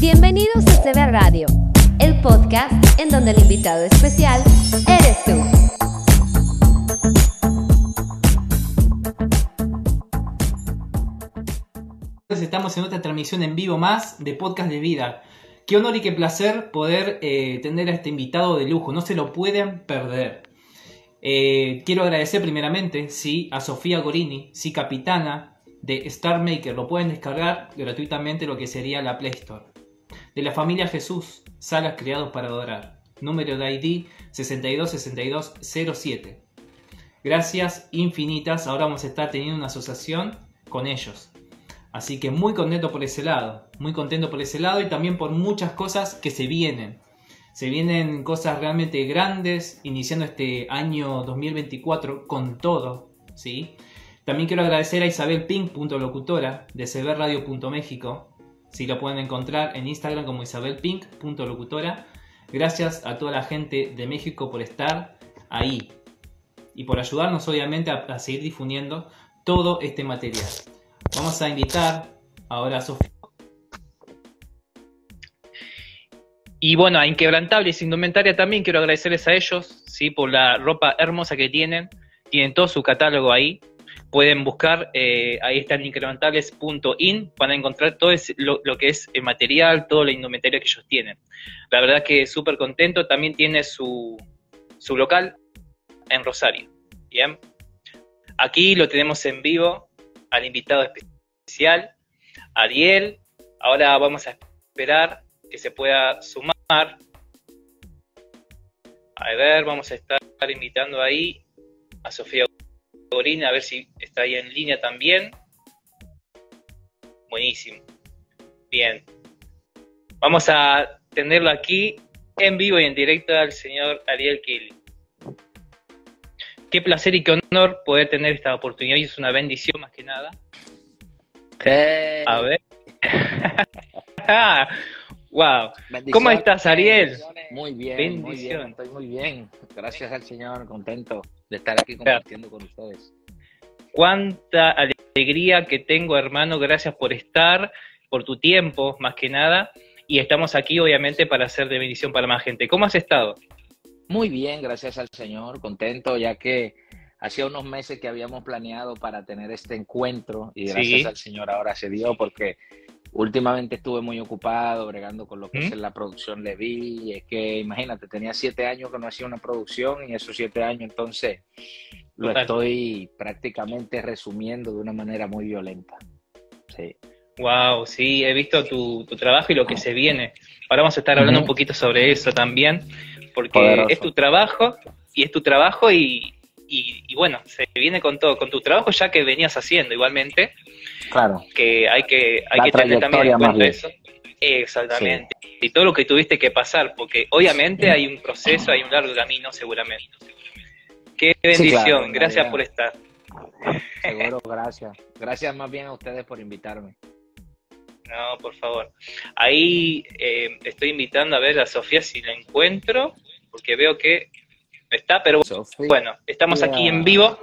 Bienvenidos a CB Radio, el podcast en donde el invitado especial eres tú. Estamos en otra transmisión en vivo más de Podcast de Vida. Qué honor y qué placer poder eh, tener a este invitado de lujo, no se lo pueden perder. Eh, quiero agradecer primeramente, sí, a Sofía Gorini, sí, capitana de Star Maker. Lo pueden descargar gratuitamente lo que sería la Play Store de la familia Jesús, salas creados para adorar. Número de ID 626207. Gracias infinitas, ahora vamos a estar teniendo una asociación con ellos. Así que muy contento por ese lado, muy contento por ese lado y también por muchas cosas que se vienen. Se vienen cosas realmente grandes, iniciando este año 2024 con todo, ¿sí? También quiero agradecer a Isabel Pink.locutora de cbradio.méxico, si lo pueden encontrar en Instagram como isabelpink.locutora. Gracias a toda la gente de México por estar ahí y por ayudarnos obviamente a, seguir difundiendo todo este material. Vamos a invitar ahora a Sofía. Y bueno, a Inquebrantables Indumentaria también quiero agradecerles a ellos, ¿sí? por la ropa hermosa que tienen. Tienen todo su catálogo ahí pueden buscar, eh, ahí está en incrementales.in, van a encontrar todo lo, que es el material, todo la indumentaria que ellos tienen. La verdad que súper contento, también tiene su, su local en Rosario. Bien, aquí lo tenemos en vivo al invitado especial, Ariel. Ahora vamos a esperar que se pueda sumar. A ver, vamos a estar invitando ahí a Sofía a ver si está ahí en línea también. Buenísimo. Bien. Vamos a tenerlo aquí en vivo y en directo al señor Ariel Kill. Qué placer y qué honor poder tener esta oportunidad y es una bendición más que nada. A ver. wow. ¿Cómo estás, Ariel? Muy bien, muy bien, estoy muy bien. Gracias al Señor, contento de estar aquí compartiendo con ustedes. Cuánta alegría que tengo, hermano, gracias por estar, por tu tiempo, más que nada, y estamos aquí obviamente para hacer de bendición para más gente. ¿Cómo has estado? Muy bien, gracias al Señor, contento, ya que hacía unos meses que habíamos planeado para tener este encuentro y gracias al Señor ahora se dio porque últimamente estuve muy ocupado bregando con lo que es la producción Levi. Y es que imagínate, tenía siete años que no hacía una producción y esos siete años entonces lo estoy prácticamente resumiendo de una manera muy violenta. Sí. Wow, sí, he visto tu, trabajo y lo que se viene. Ahora vamos a estar hablando un poquito sobre eso también, porque es tu trabajo y es tu trabajo y, y, bueno, se viene con todo, con tu trabajo ya que venías haciendo igualmente. Claro. Que hay que, hay que tener también en cuenta eso. Exactamente. Y todo lo que tuviste que pasar, porque obviamente hay un proceso, hay un largo camino seguramente. Qué bendición, gracias por estar. Seguro, gracias. Gracias más bien a ustedes por invitarme. No, por favor. Ahí eh, estoy invitando a ver a Sofía si la encuentro, porque veo que está, pero bueno, estamos aquí en vivo.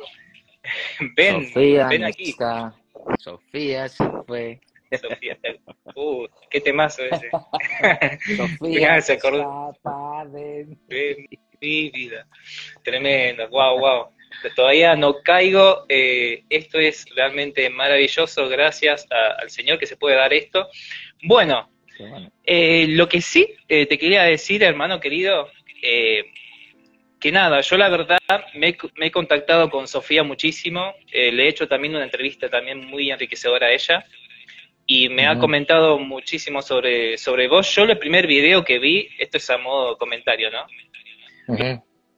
ven, ven aquí. Sofía se fue. Sofía, uh, qué temazo ese. Sofía se acordó. mi vida. Tremendo, wow, wow. Todavía no caigo. Eh, esto es realmente maravilloso. Gracias al Señor que se puede dar esto. Bueno, eh, lo que sí eh, te quería decir, hermano querido, que nada, yo la verdad me, he contactado con Sofía muchísimo, eh, le he hecho también una entrevista también muy enriquecedora a ella y me ha comentado muchísimo sobre, sobre vos. Yo el primer video que vi, esto es a modo comentario, ¿no?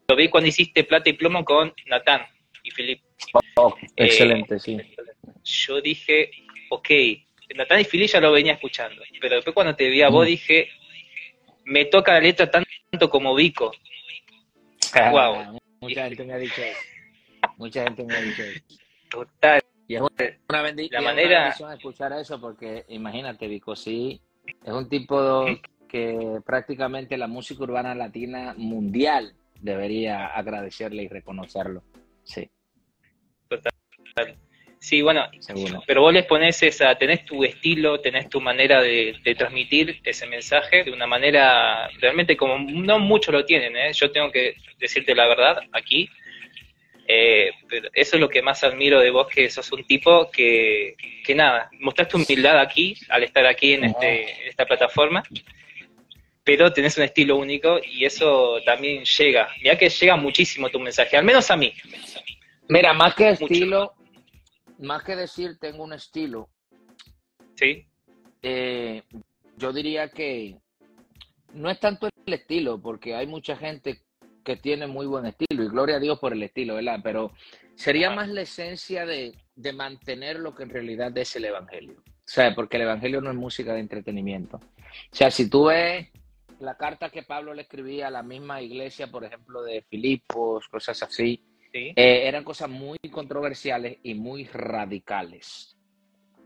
Lo vi cuando hiciste Plata y Plomo con Natán y Filip. Oh, excelente, sí. Yo dije, ok, Natán y Filip ya lo venía escuchando, pero después cuando te vi a vos dije, me toca la letra tanto como Vico, wow. Mucha gente me ha dicho eso. Mucha gente me ha dicho eso. Total. Y es una, bendición, la manera... escuchar eso porque imagínate, Vico, sí, es un tipo que prácticamente la música urbana latina mundial debería agradecerle y reconocerlo. Sí. Total. Sí, bueno, pero vos les pones esa, tenés tu estilo, tenés tu manera de, transmitir ese mensaje de una manera realmente como no muchos lo tienen, ¿eh? yo tengo que decirte la verdad aquí, eh, pero eso es lo que más admiro de vos, que sos un tipo que, que nada, mostraste humildad aquí al estar aquí en, este, en esta plataforma, pero tenés un estilo único y eso también llega, mira que llega muchísimo tu mensaje, al menos a mí. Mira, más que estilo, más que decir tengo un estilo, sí. Eh, yo diría que no es tanto el estilo, porque hay mucha gente que tiene muy buen estilo, y gloria a Dios por el estilo, ¿verdad? Pero sería más la esencia de, de mantener lo que en realidad es el Evangelio. O sea, porque el Evangelio no es música de entretenimiento. O sea, si tú ves la carta que Pablo le escribía a la misma iglesia, por ejemplo, de Filipos, cosas así, eh, eran cosas muy controversiales y muy radicales.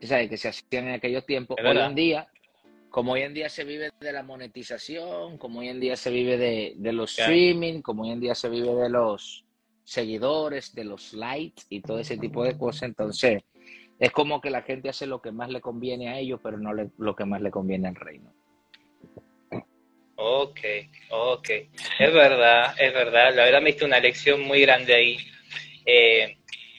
¿Sabes? Que se hacían en aquellos tiempos. Hoy en día, como hoy en día se vive de la monetización, como hoy en día se vive de, los streaming, como hoy en día se vive de los seguidores, de los likes y todo ese tipo de cosas, entonces es como que la gente hace lo que más le conviene a ellos, pero no lo que más le conviene al reino. Ok, ok. Es verdad, es verdad. La verdad me diste una lección muy grande ahí. Eh,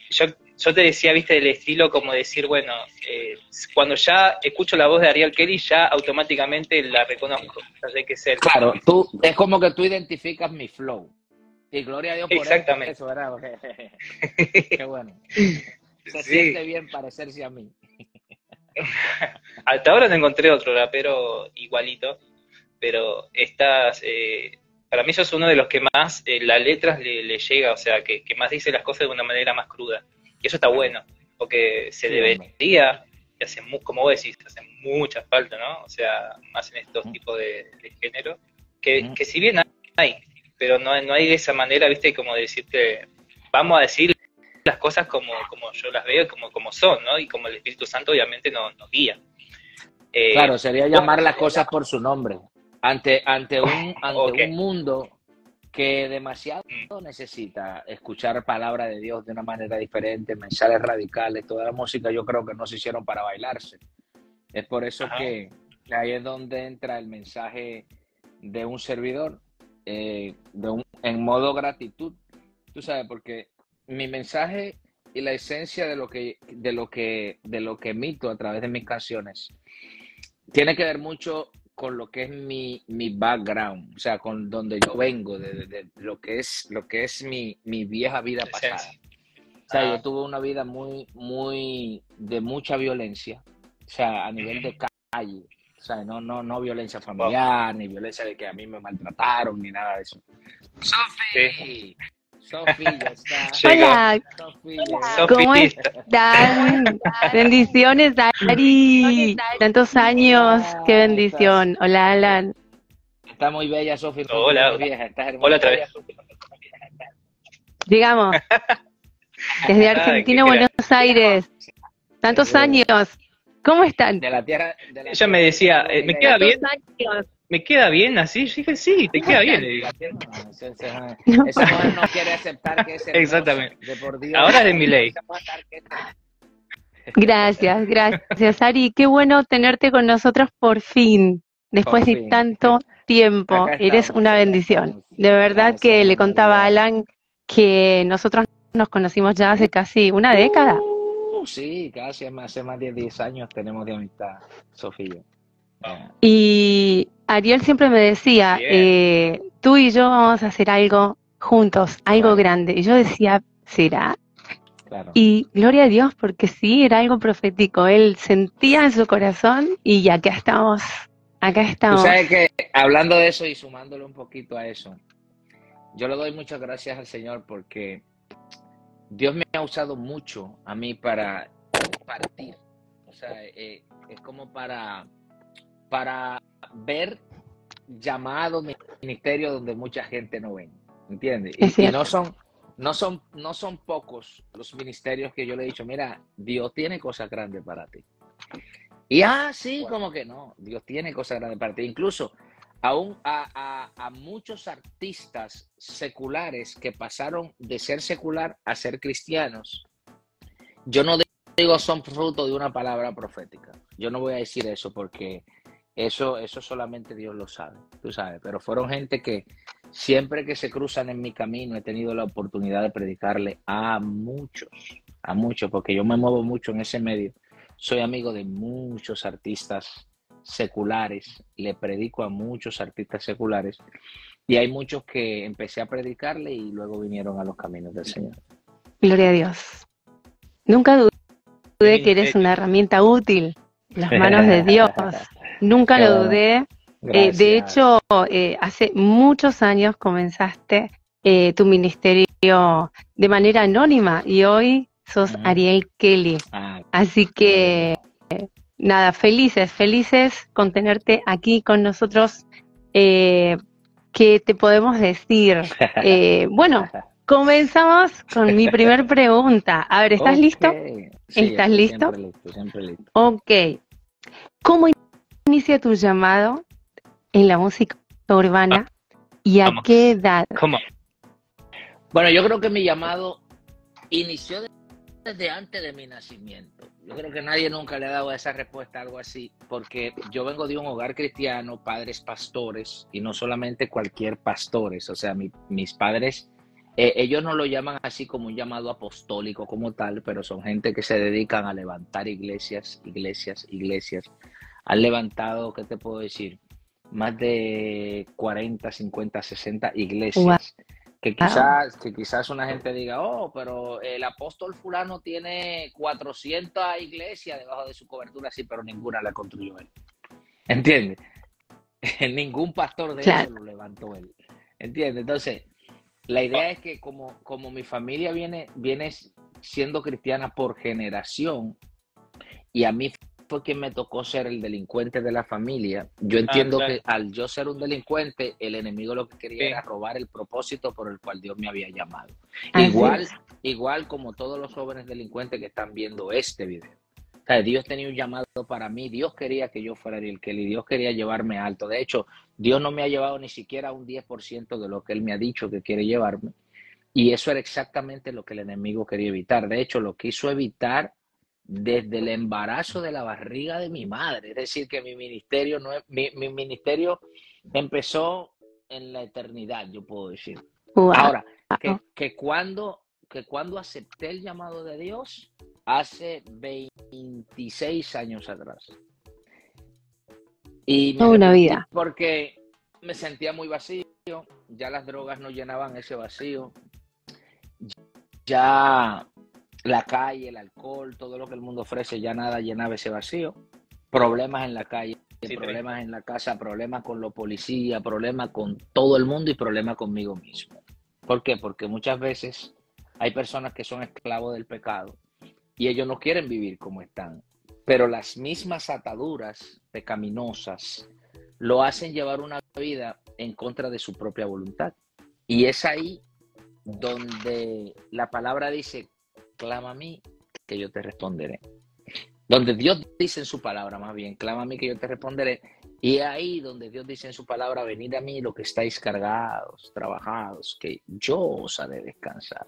yo, yo te decía, viste, el estilo como decir, bueno, eh, cuando ya escucho la voz de Ariel Kelly, ya automáticamente la reconozco. Sé que es Claro, tú, es como que tú identificas mi flow. Y gloria a Dios por Exactamente. eso, ¿verdad? Qué bueno. Se siente bien parecerse a mí. Hasta ahora no encontré otro rapero igualito pero estas, eh, para mí eso es uno de los que más eh, las letras le, llega, o sea, que, más dice las cosas de una manera más cruda. Y eso está bueno, porque se debería, y hace como vos decís, hace mucha falta, ¿no? O sea, más en estos tipos de, género, que, que, si bien hay, pero no, no hay de esa manera, viste, como decirte, vamos a decir las cosas como, como yo las veo, como, como son, ¿no? Y como el Espíritu Santo obviamente nos, guía. Eh, claro, sería llamar las cosas por su nombre ante, ante, un, ante un mundo que demasiado mm. necesita escuchar palabra de Dios de una manera diferente, mensajes radicales, toda la música yo creo que no se hicieron para bailarse. Es por eso que ahí es donde entra el mensaje de un servidor eh, de un, en modo gratitud. Tú sabes, porque mi mensaje y la esencia de lo que, de lo que, de lo que emito a través de mis canciones tiene que ver mucho con lo que es mi, mi background, o sea, con donde yo vengo, de, lo que es, lo que es mi, mi vieja vida pasada. O sea, yo ah. tuve una vida muy, muy, de mucha violencia, o sea, a nivel de calle, o sea, no, no, no violencia familiar, ni violencia de que a mí me maltrataron, ni nada de eso. Sofi, Sofía está. Hola, ¿cómo están? Bendiciones, Dari. Tantos años, qué bendición. Hola, Alan. Está muy bella, Sofía. Hola, hola otra vez. Digamos, desde Argentina, Buenos Aires. Tantos años. ¿Cómo están? De la tierra. Ella me decía, eh, ¿me queda bien? Años. ¿Me queda bien así? Yo dije, sí, te queda bien. Esa mujer no quiere aceptar que es Exactamente. Ahora es de mi ley. Gracias, gracias, Ari. Qué bueno tenerte con nosotros por fin, después de tanto tiempo. Eres una bendición. De verdad que le contaba a Alan que nosotros nos conocimos ya hace casi una década. Uh, sí, casi hace más de 10 años tenemos de amistad, Sofía. Y Ariel siempre me decía, eh, tú y yo vamos a hacer algo juntos, algo grande. Y yo decía, ¿será? Y gloria a Dios, porque sí, era algo profético. Él sentía en su corazón y acá estamos, acá estamos. Tú sabes que, hablando de eso y sumándole un poquito a eso, yo le doy muchas gracias al Señor porque Dios me ha usado mucho a mí para partir. O sea, eh, es como para para ver llamados ministerios donde mucha gente no ven, ¿entiendes? Y, no son no son no son pocos los ministerios que yo le he dicho, mira, Dios tiene cosas grandes para ti. Y así ah, como que no, Dios tiene cosas grandes para ti. Incluso aún a, a, muchos artistas seculares que pasaron de ser secular a ser cristianos, yo no digo son fruto de una palabra profética. Yo no voy a decir eso porque eso, eso solamente Dios lo sabe, tú sabes. Pero fueron gente que siempre que se cruzan en mi camino he tenido la oportunidad de predicarle a muchos, a muchos, porque yo me muevo mucho en ese medio. Soy amigo de muchos artistas seculares, le predico a muchos artistas seculares y hay muchos que empecé a predicarle y luego vinieron a los caminos del Señor. Gloria a Dios. Nunca dudé que eres una herramienta útil, las manos de Dios. Nunca lo dudé. Eh, de hecho, eh, hace muchos años comenzaste eh, tu ministerio de manera anónima y hoy sos Ariel Kelly. Ah, Así que, nada, felices, felices con tenerte aquí con nosotros. ¿Qué te podemos decir? bueno, comenzamos con mi primer pregunta. A ver, ¿estás listo? ¿Estás listo? Siempre listo, siempre listo. Ok. ¿Cómo inicia tu llamado en la música urbana y a qué edad? ¿Cómo? Bueno, yo creo que mi llamado inició desde antes de mi nacimiento. Yo creo que nadie nunca le ha dado esa respuesta, algo así, porque yo vengo de un hogar cristiano, padres pastores, y no solamente cualquier pastores, o sea, mis padres, eh, ellos no lo llaman así como un llamado apostólico como tal, pero son gente que se dedican a levantar iglesias, iglesias, iglesias, han levantado, ¿qué te puedo decir? Más de 40, 50, 60 iglesias. Que quizás, que quizás una gente diga, oh, pero el apóstol fulano tiene 400 iglesias debajo de su cobertura, sí, pero ninguna la construyó él. ¿Entiendes? Ningún pastor de claro. lo levantó él. ¿Entiendes? Entonces, la idea es que como, como mi familia viene, viene siendo cristiana por generación, y a mí fue quien me tocó ser el delincuente de la familia. Yo ah, entiendo que al yo ser un delincuente, el enemigo lo que quería era robar el propósito por el cual Dios me había llamado. igual, igual como todos los jóvenes delincuentes que están viendo este video. Dios tenía un llamado para mí, Dios quería que yo fuera el Kelly, Dios quería llevarme alto. De hecho, Dios no me ha llevado ni siquiera un 10% de lo que Él me ha dicho que quiere llevarme. Y eso era exactamente lo que el enemigo quería evitar. De hecho, lo quiso evitar desde el embarazo de la barriga de mi madre. Es decir, que mi ministerio, no es, mi, ministerio empezó en la eternidad, yo puedo decir. Ahora, que, cuando, que cuando acepté el llamado de Dios, hace 26 años atrás. Y una vida. Porque me sentía muy vacío, ya las drogas no llenaban ese vacío, ya la calle, el alcohol, todo lo que el mundo ofrece, ya nada llenaba ese vacío. Problemas en la calle, problemas en la casa, problemas con los policías, problemas con todo el mundo y problemas conmigo mismo. ¿Por qué? Porque muchas veces hay personas que son esclavos del pecado y ellos no quieren vivir como están. Pero las mismas ataduras pecaminosas lo hacen llevar una vida en contra de su propia voluntad. Y es ahí donde la palabra dice, clama a mí que yo te responderé. Donde Dios dice en su palabra, más bien, clama a mí que yo te responderé. Y ahí donde Dios dice en su palabra, venid a mí lo que estáis cargados, trabajados, que yo os haré descansar.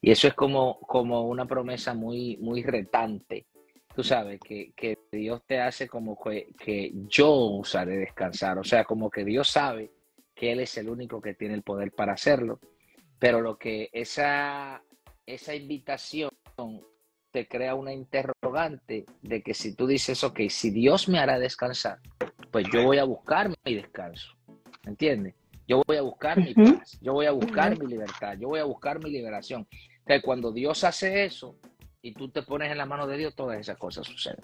Y eso es como, como una promesa muy, muy retante. Tú sabes, que, que Dios te hace como que, que yo os haré descansar. O sea, como que Dios sabe que Él es el único que tiene el poder para hacerlo. Pero lo que esa esa invitación te crea una interrogante de que si tú dices, ok, si Dios me hará descansar, pues yo voy a buscar mi descanso. ¿Entiendes? Yo voy a buscar mi paz, yo voy a buscar mi libertad, yo voy a buscar mi liberación. Que cuando Dios hace eso y tú te pones en la mano de Dios, todas esas cosas suceden.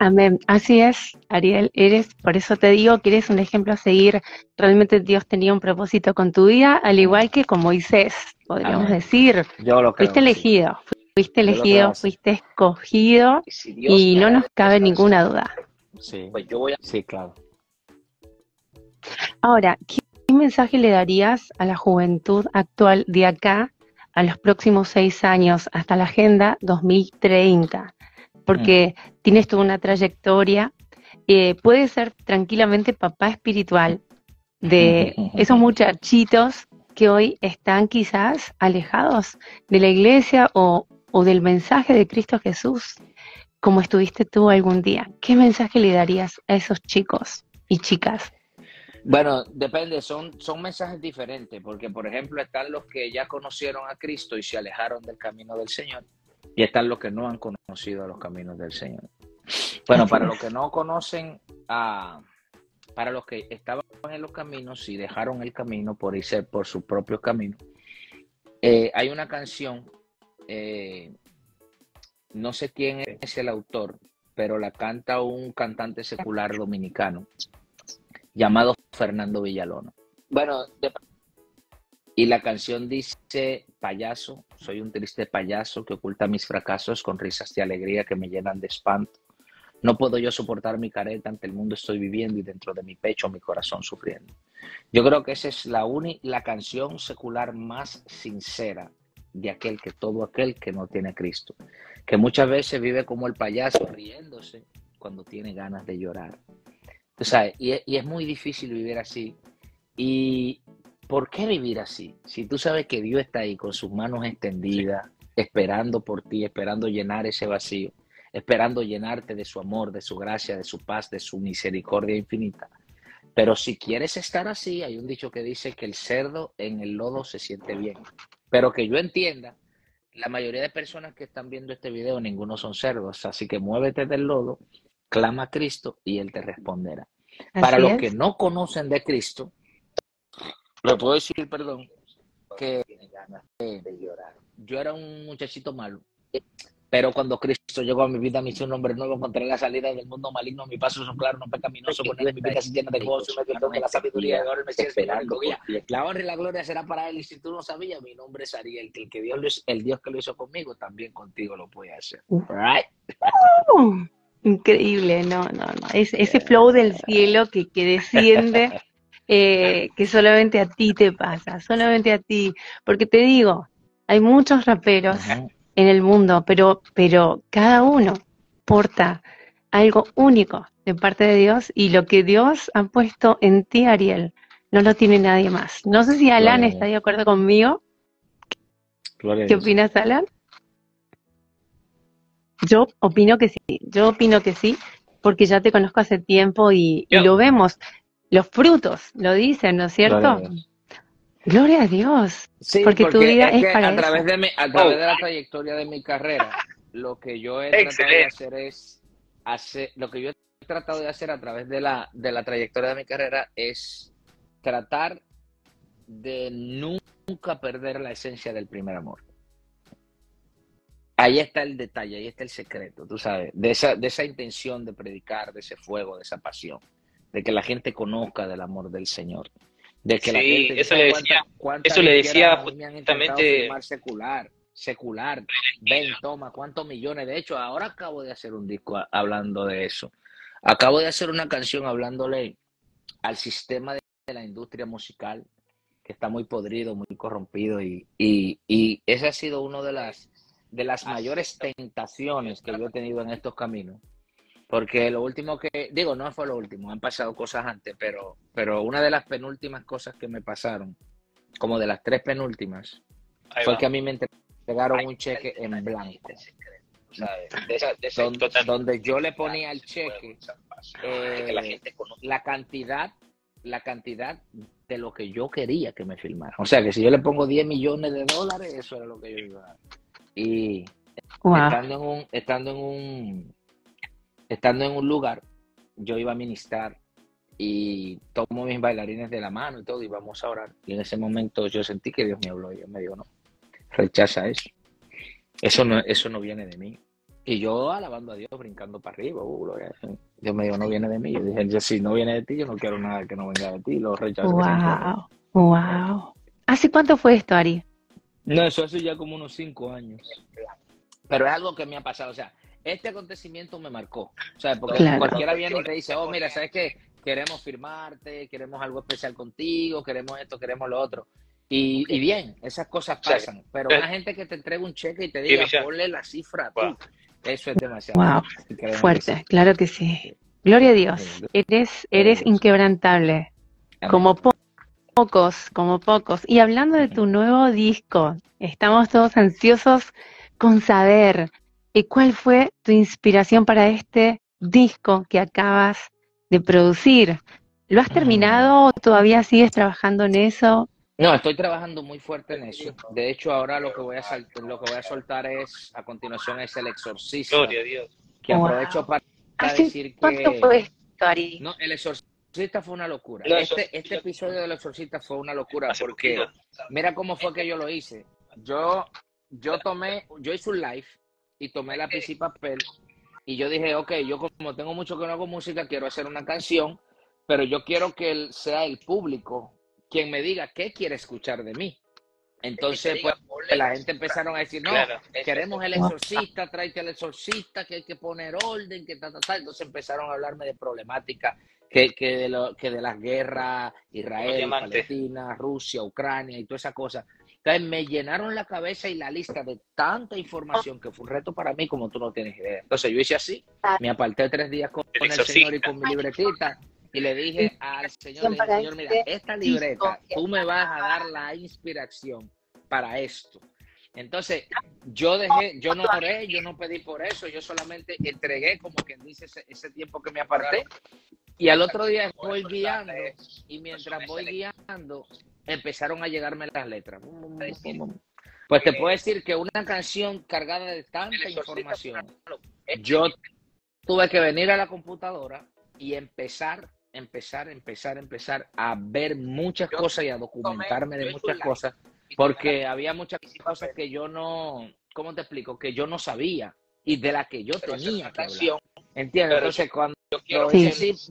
Amén. Así es, Ariel. Eres, por eso te digo que eres un ejemplo a seguir. Realmente Dios tenía un propósito con tu vida, al igual que con Moisés, podríamos decir. Yo lo fuiste elegido, fuiste elegido, fuiste escogido y, no nos cabe ninguna duda. Sí, pues yo voy a... Sí, claro. Ahora, ¿qué mensaje le darías a la juventud actual de acá a los próximos seis años hasta la Agenda 2030? Porque tienes toda una trayectoria. Eh, puedes ser tranquilamente papá espiritual de esos muchachitos que hoy están quizás alejados de la iglesia o, o del mensaje de Cristo Jesús como estuviste tú algún día? ¿Qué mensaje le darías a esos chicos y chicas? Bueno, depende, son, son mensajes diferentes, porque por ejemplo están los que ya conocieron a Cristo y se alejaron del camino del Señor, y están los que no han conocido a los caminos del Señor. Bueno, para los que no conocen a, para los que estaban en los caminos y dejaron el camino por irse por su propio camino, eh, hay una canción, eh, no sé quién es el autor, pero la canta un cantante secular dominicano llamado Fernando Villalona. Bueno, y la canción dice, payaso, soy un triste payaso que oculta mis fracasos con risas de alegría que me llenan de espanto. No puedo yo soportar mi careta ante el mundo estoy viviendo y dentro de mi pecho mi corazón sufriendo. Yo creo que esa es la, la canción secular más sincera de aquel que todo aquel que no tiene Cristo, que muchas veces vive como el payaso riéndose cuando tiene ganas de llorar. Sea, y, y es muy difícil vivir así. ¿Y por qué vivir así? Si tú sabes que Dios está ahí con sus manos extendidas, esperando por ti, esperando llenar ese vacío esperando llenarte de su amor, de su gracia, de su paz, de su misericordia infinita. Pero si quieres estar así, hay un dicho que dice que el cerdo en el lodo se siente bien. Pero que yo entienda, la mayoría de personas que están viendo este video, ninguno son cerdos. Así que muévete del lodo, clama a Cristo y Él te responderá. Para los que no conocen de Cristo, le puedo decir, perdón, que yo era un muchachito malo pero cuando Cristo llegó a mi vida, me hizo un hombre nuevo, encontré la salida del mundo maligno, mi paso son claro, no pecaminoso, con él mi vida se llena de gozo, me dio de la sabiduría, ahora el Mesías esperando. La honra y la gloria será para él, y si tú no sabías, mi nombre es Ariel, que el, que Dios, el Dios que lo hizo conmigo, también contigo lo puede hacer. Right? increíble, no, no, no, es, ese flow del cielo que, que desciende, eh, que solamente a ti te pasa, solamente a ti, porque te digo, hay muchos raperos en el mundo, pero, pero cada uno porta algo único de parte de Dios y lo que Dios ha puesto en ti, Ariel, no lo tiene nadie más. No sé si Alan está de acuerdo conmigo. ¿Qué opinas, Alan? Yo opino que sí, yo opino que sí, porque ya te conozco hace tiempo y, lo vemos. Los frutos lo dicen, ¿no es cierto? Gloria a Dios. porque, tu vida es, para a través de mi, a través de la trayectoria de mi carrera, lo que yo he tratado de hacer es hacer lo que yo he tratado de hacer a través de la de la trayectoria de mi carrera es tratar de nunca perder la esencia del primer amor. Ahí está el detalle, ahí está el secreto, tú sabes, de esa, de esa intención de predicar, de ese fuego, de esa pasión, de que la gente conozca del amor del Señor. De que sí, eso le decía, eso le decía justamente secular, secular. Ven, toma, cuántos millones. De hecho, ahora acabo de hacer un disco hablando de eso. Acabo de hacer una canción hablándole al sistema de la industria musical que está muy podrido, muy corrompido y, y, y esa ha sido una de las de las mayores tentaciones que yo he tenido en estos caminos porque lo último que, digo, no fue lo último, han pasado cosas antes, pero, pero una de las penúltimas cosas que me pasaron, como de las tres penúltimas, fue que a mí me entregaron un cheque en blanco. Donde, yo le ponía el cheque eh, la cantidad la cantidad de lo que yo quería que me filmara. O sea, que si yo le pongo 10 millones de dólares, eso era lo que yo iba a Y estando en un, estando en un estando en un lugar, yo iba a ministrar y tomo mis bailarines de la mano y todo, y vamos a orar. Y en ese momento yo sentí que Dios me habló y me dijo, no, rechaza eso. Eso no, eso no viene de mí. Y yo alabando a Dios, brincando para arriba, uh, Dios me dijo, no viene de mí. Yo dije, si no viene de ti, yo no quiero nada que no venga de ti, lo rechazo. Wow, wow. ¿Hace cuánto fue esto, Ari? No, eso hace ya como unos cinco años. Pero es algo que me ha pasado, o sea, este acontecimiento me marcó. O sea, porque cualquiera viene y te dice, oh, mira, ¿sabes qué? Queremos firmarte, queremos algo especial contigo, queremos esto, queremos lo otro. Y, bien, esas cosas pasan. Pero una gente que te entrega un cheque y te diga, ponle la cifra tú. Eso es demasiado. Wow. Fuerte, claro que sí. Gloria a Dios. Eres, eres inquebrantable. Como pocos, como pocos. Y hablando de tu nuevo disco, estamos todos ansiosos con saber eh, cuál fue tu inspiración para este disco que acabas de producir. ¿Lo has terminado o todavía sigues trabajando en eso? No, estoy trabajando muy fuerte en eso. De hecho, ahora lo que voy a, lo que voy a soltar es, a continuación, es El Exorcista. Gloria a Dios. Que aprovecho para, decir que... ¿Cuánto fue esto, Ari? No, El Exorcista fue una locura. Este, este episodio del Exorcista fue una locura porque mira cómo fue que yo lo hice. Yo, yo tomé, yo hice un live y tomé lápiz y papel y yo dije, ok, yo como tengo mucho que no hago música, quiero hacer una canción, pero yo quiero que sea el público quien me diga qué quiere escuchar de mí. Entonces, pues, la gente empezaron a decir, no, queremos el exorcista, tráete al exorcista, que hay que poner orden, que tal, tal, tal. Entonces empezaron a hablarme de problemática, que, que, de, lo, que de las guerras, Israel, Palestina, Rusia, Ucrania y toda esa cosa. Entonces me llenaron la cabeza y la lista de tanta información que fue un reto para mí como tú no tienes idea. Entonces yo hice así, me aparté tres días con, con el Señor y con mi libretita y le dije al Señor, Señor, mira, esta libreta, tú me vas a dar la inspiración para esto. Entonces, yo dejé, yo no oré, yo no pedí por eso, yo solamente entregué, como quien dice, ese, tiempo que me aparté. Y al otro día voy guiando, y mientras voy guiando, empezaron a llegarme las letras. Pues te puedo decir que una canción cargada de tanta información, yo tuve que venir a la computadora y empezar empezar, empezar, empezar a ver muchas cosas y a documentarme de muchas cosas, porque había muchas cosas que yo no, ¿cómo te explico? Que yo no sabía y de las que yo tenía que hablar. ¿Entiendes? Entonces, cuando yo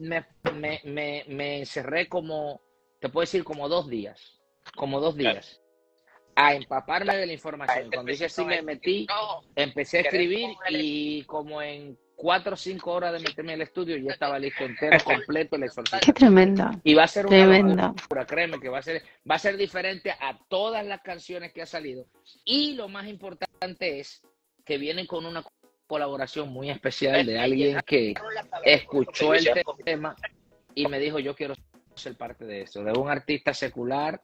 me, me, me, me, encerré como, te puedo decir, como dos días, como dos días. a empaparme de la información. Cuando dice así me metí, empecé a escribir y como en cuatro o cinco horas de meterme en el estudio ya estaba listo entero, completo el exorcismo. Qué tremendo. Y va a ser una locura, créeme que va a ser, va a ser diferente a todas las canciones que ha salido. Y lo más importante es que vienen con una colaboración muy especial de alguien que escuchó el tema y me dijo yo quiero ser parte de eso, de un artista secular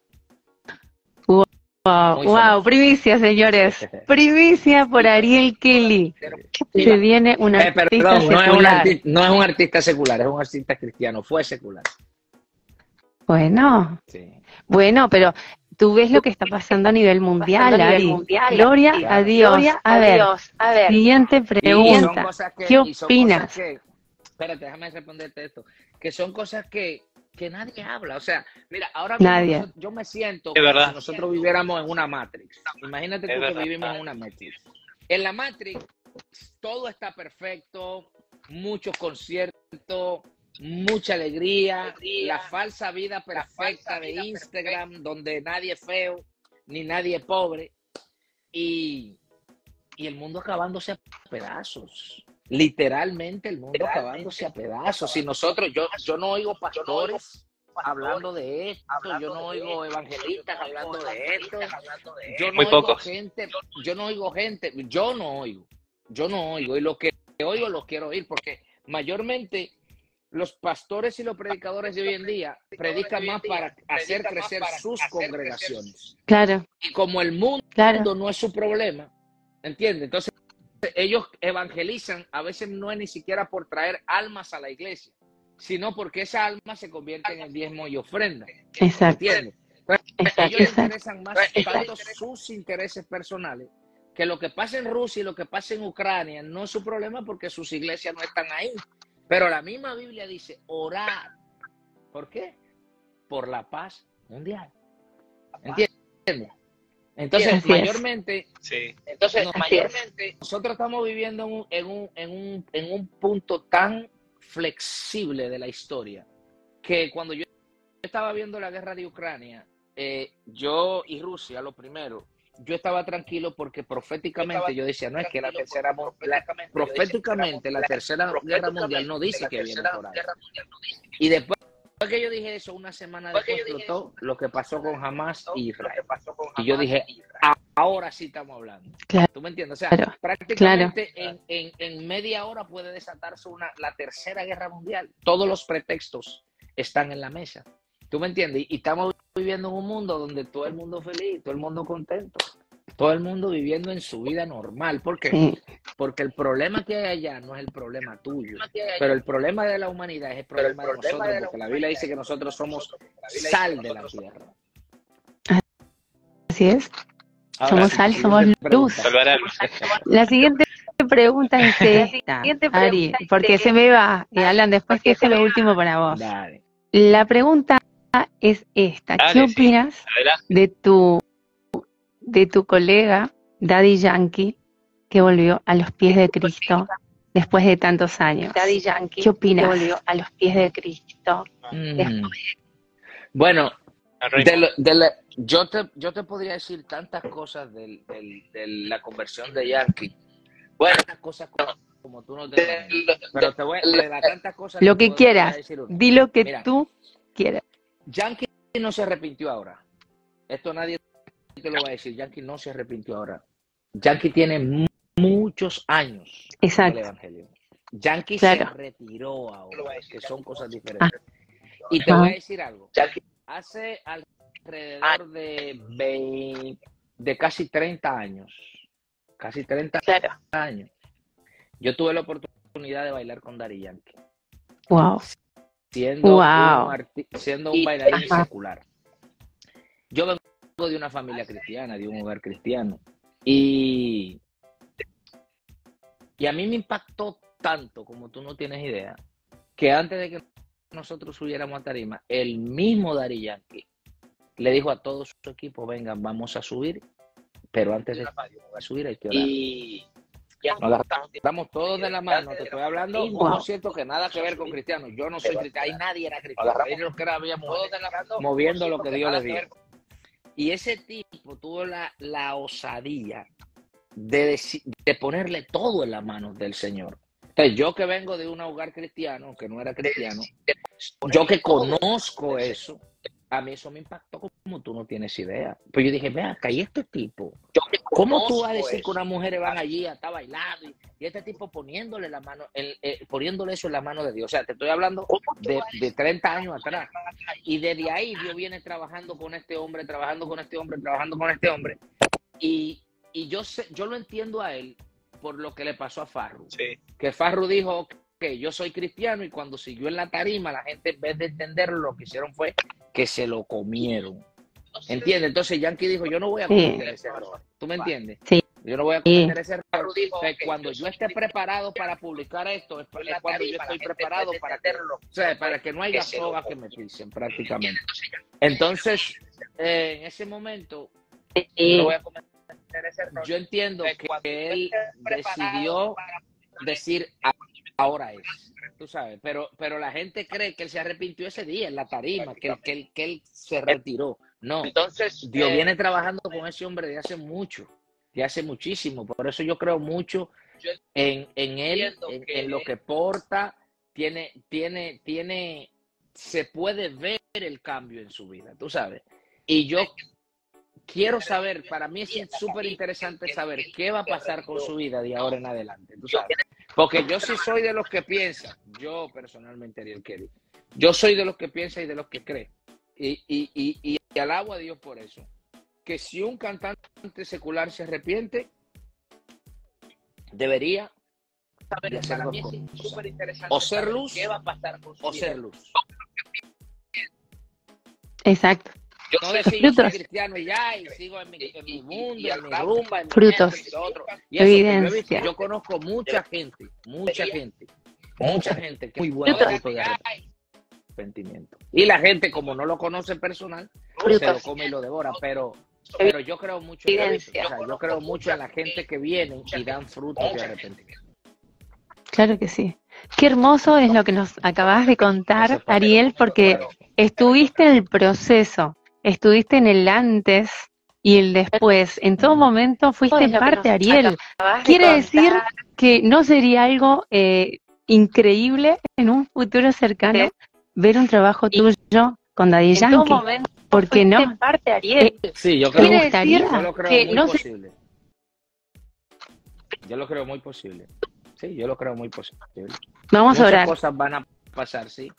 Wow, primicia, señores. Primicia por Ariel Kelly. Se viene un eh, artista secular. No es un, artista, secular, es un artista cristiano. Fue secular. Bueno. Bueno, pero tú ves lo que está pasando a nivel mundial, Ari. Gloria a Dios. a, ver, a ver, siguiente pregunta. ¿Qué opinas? espérate, déjame responderte esto. Que son cosas que que nadie habla. O sea, mira, ahora yo me siento como si nosotros viviéramos en una Matrix. Imagínate tú que vivimos en una Matrix. En la Matrix todo está perfecto, muchos conciertos, mucha alegría, la falsa vida perfecta de Instagram, donde nadie es feo, ni nadie es pobre, y, y el mundo acabándose a pedazos literalmente el mundo acabándose a pedazos. Y nosotros, yo, yo no oigo pastores hablando de esto, yo no oigo evangelistas hablando de esto, yo no oigo gente, yo no oigo gente, yo no oigo, yo no oigo, y lo que oigo lo quiero oír, porque mayormente los pastores y los predicadores de hoy en día predican más para hacer crecer sus congregaciones. Claro. Y como el mundo no es su problema, ¿entiendes? Entonces ellos evangelizan, a veces no es ni siquiera por traer almas a la iglesia, sino porque esa alma se convierte en el diezmo y ofrenda. Exacto. ¿Entiendes? ellos interesan más tanto sus intereses personales que lo que pasa en Rusia y lo que pasa en Ucrania no es su problema porque sus iglesias no están ahí. Pero la misma Biblia dice orar. ¿Por qué? Por la paz mundial. ¿Entiendes? Entonces, mayormente, entonces, mayormente nosotros estamos viviendo en un, en, un, en un punto tan flexible de la historia que cuando yo estaba viendo la guerra de Ucrania, eh, yo y Rusia, lo primero, yo estaba tranquilo porque proféticamente yo decía, no es que la tercera, proféticamente la tercera guerra mundial no dice que viene por ahí. Y después que yo dije eso, una semana después explotó lo que pasó con Hamas y Israel. Y yo dije, ahora sí estamos hablando. ¿Tú me entiendes? O sea, prácticamente En, media hora puede desatarse una, la tercera guerra mundial. Todos los pretextos están en la mesa. ¿Tú me entiendes? Y estamos viviendo en un mundo donde todo el mundo feliz, todo el mundo contento. Todo el mundo viviendo en su vida normal. ¿Por qué? Porque el problema que hay allá no es el problema tuyo. Pero el problema de la humanidad es el problema, de nosotros. Porque la Biblia dice que nosotros somos sal de la tierra. Así es. somos sal, somos luz. La siguiente pregunta es esta, Ari, porque se me va. Y Alan, después que es lo último para vos. La pregunta es esta. ¿Qué opinas de tu de tu colega Daddy Yankee que volvió a los pies de Cristo después de tantos años? Daddy Yankee. ¿Qué opinas? Que volvió a los pies de Cristo. Mm. Bueno, yo, te, yo te podría decir tantas cosas de la conversión de Yankee. Bueno, tantas cosas como, tú no te Pero te voy a tantas cosas. Lo que, quieras. Di lo que tú quieras. Yankee no se arrepintió ahora. Esto nadie te lo va a decir. Yankee no se arrepintió ahora. Yankee tiene muchos años Exacto. el Evangelio. Yankee se retiró ahora, que son cosas diferentes. Y te voy a decir algo. Hace alrededor de, de casi 30 años, casi 30 años, yo tuve la oportunidad de bailar con Dari Yankee. Wow siendo, un, siendo un bailarín secular. Yo vengo de una familia cristiana, de un hogar cristiano. Y, y a mí me impactó tanto, como tú no tienes idea, que antes de que nosotros subiéramos a tarima, el mismo Dari Yankee le dijo a todo su equipo, vengan, vamos a subir, pero antes de subir hay que orar. Y, Estamos todos de la mano. Te estoy hablando un concierto que nada que ver con cristianos. Yo no soy cristiano. Ahí nadie era cristiano. Ellos que habíamos moviendo lo que Dios les dio. Y ese tipo tuvo la, la osadía de, de ponerle todo en las manos del Señor. Entonces, yo que vengo de un hogar cristiano, que no era cristiano, yo que conozco eso, a mí eso me impactó como tú no tienes idea. Pues yo dije, vea, acá y este tipo. ¿Cómo tú vas a decir que unas mujeres van allí a estar bailando y, este tipo poniéndole la mano, eh, poniéndole eso en la mano de Dios? O sea, te estoy hablando de, de 30 años atrás. Y desde ahí Dios viene trabajando con este hombre, trabajando con este hombre, trabajando con este hombre. Y, y yo sé, yo lo entiendo a él por lo que le pasó a Farru. Que Farru dijo, que yo soy cristiano y cuando siguió en la tarima, la gente en vez de entenderlo, lo que hicieron fue que se lo comieron. ¿Entiendes? Entonces Yankee dijo, yo no voy a cometer ese error. ¿Tú me entiendes? Sí. Yo no voy a cometer ese error. cuando yo esté preparado para publicar esto, es cuando yo estoy preparado para que, o sea, para que no haya soga que me pisen prácticamente. Entonces, eh, en ese momento, yo entiendo que él decidió decir ahora es. Tú sabes, pero, pero la gente cree que él se arrepintió ese día en la tarima, que, que, que él se retiró. No, entonces Dios eh, viene trabajando con ese hombre de hace mucho, de hace muchísimo. Por eso yo creo mucho en, en él, en, lo que porta. Tiene, tiene, tiene, se puede ver el cambio en su vida, tú sabes. Y yo quiero saber, para mí es súper interesante saber qué va a pasar con su vida de ahora en adelante, tú sabes. Porque yo sí soy de los que piensa, yo personalmente, Ariel Kelly, yo soy de los que piensa y de los que cree. Y, y, y, y alabo a Dios por eso. Que si un cantante secular se arrepiente, debería O ser luz, ¿qué va a pasar o ser luz. Exacto. Yo no decir yo soy cristiano y ya, y sigo en mi, en mi mundo, en mi rumba, en Frutos. Mi otro. Y Evidencia. Yo, yo, conozco mucha gente, mucha gente, mucha gente que es muy buena de arrepentimiento. Y la gente, como no lo conoce personal, se lo come y lo devora, pero pero yo creo mucho en eso. O sea, yo creo mucho en la gente que viene y dan frutos de arrepentimiento. Claro que sí. Qué hermoso es lo que nos acabas de contar, Ariel, porque estuviste en el proceso estuviste en el antes y el después. En todo momento fuiste parte, Ariel. Quiere decir que no sería algo eh, increíble en un futuro cercano ver un trabajo tuyo con Daddy en Yankee. Todo momento ¿Por qué no? parte, Ariel. Eh, sí, yo creo, yo lo creo muy posible. Yo lo creo muy posible. Sí, yo lo creo muy posible. Vamos a orar. cosas van a pasar, sí.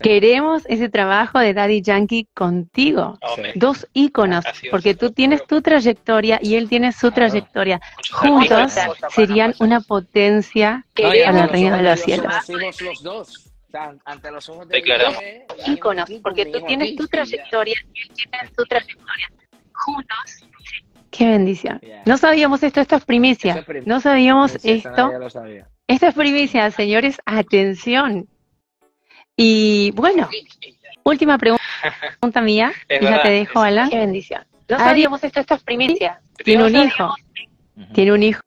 Queremos ese trabajo de Daddy Yankee contigo. Dos íconos, porque tú tienes tu trayectoria y él tiene su trayectoria. Juntos serían una potencia para el reino de los cielos. Los dos. Ante los ojos de Dios, íconos, porque tú tienes tu trayectoria y él tiene su trayectoria. Juntos Qué bendición. No sabíamos esto, esto es primicia. No sabíamos esto. Esto es primicia, señores, atención. Y bueno, última pregunta mía, y ya te dejo, Alan. Qué bendición. No sabíamos esto, esto es primicia. Tiene un hijo. Tiene un hijo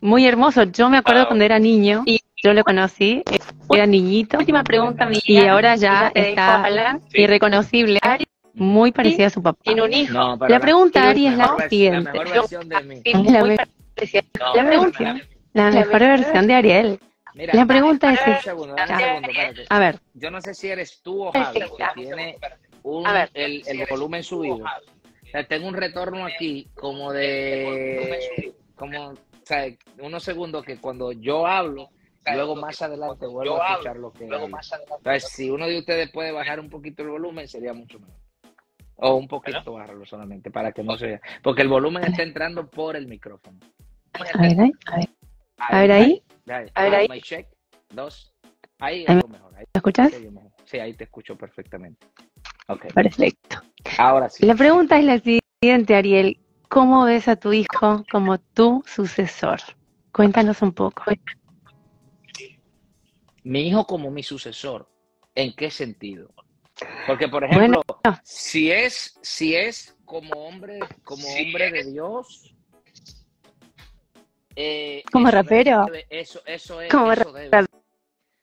muy hermoso. Yo me acuerdo cuando era niño y yo lo conocí, era niñito. Última pregunta mía. Y ahora ya está irreconocible muy parecida a su papá. Tiene un hijo. la pregunta, Ari, es la siguiente. La mejor versión de mí. La, mejor versión de Ariel. La pregunta es A ver. Yo no sé si eres tú o Javi, que tiene un, el, el volumen subido. O sea, tengo un retorno aquí como de como o sea, unos segundos que cuando yo hablo, luego más adelante vuelvo a escuchar lo que luego Entonces, si uno de ustedes puede bajar un poquito el volumen, sería mucho mejor. O un poquito bájalo solamente para que no se vea. Porque el volumen está entrando por el micrófono. A ver ahí. A ver ahí. A ver ahí. check. Dos. Ahí es lo mejor. Ahí ¿Me escuchas? Sí, ahí te escucho perfectamente. Okay. Perfecto. Ahora sí. La pregunta es la siguiente, Ariel. ¿Cómo ves a tu hijo como tu sucesor? Cuéntanos un poco. Mi hijo como mi sucesor. ¿En qué sentido? Porque, por ejemplo, si es, si es como hombre, como hombre de Dios. Eh, como rapero. eso, eso es. Como rapero.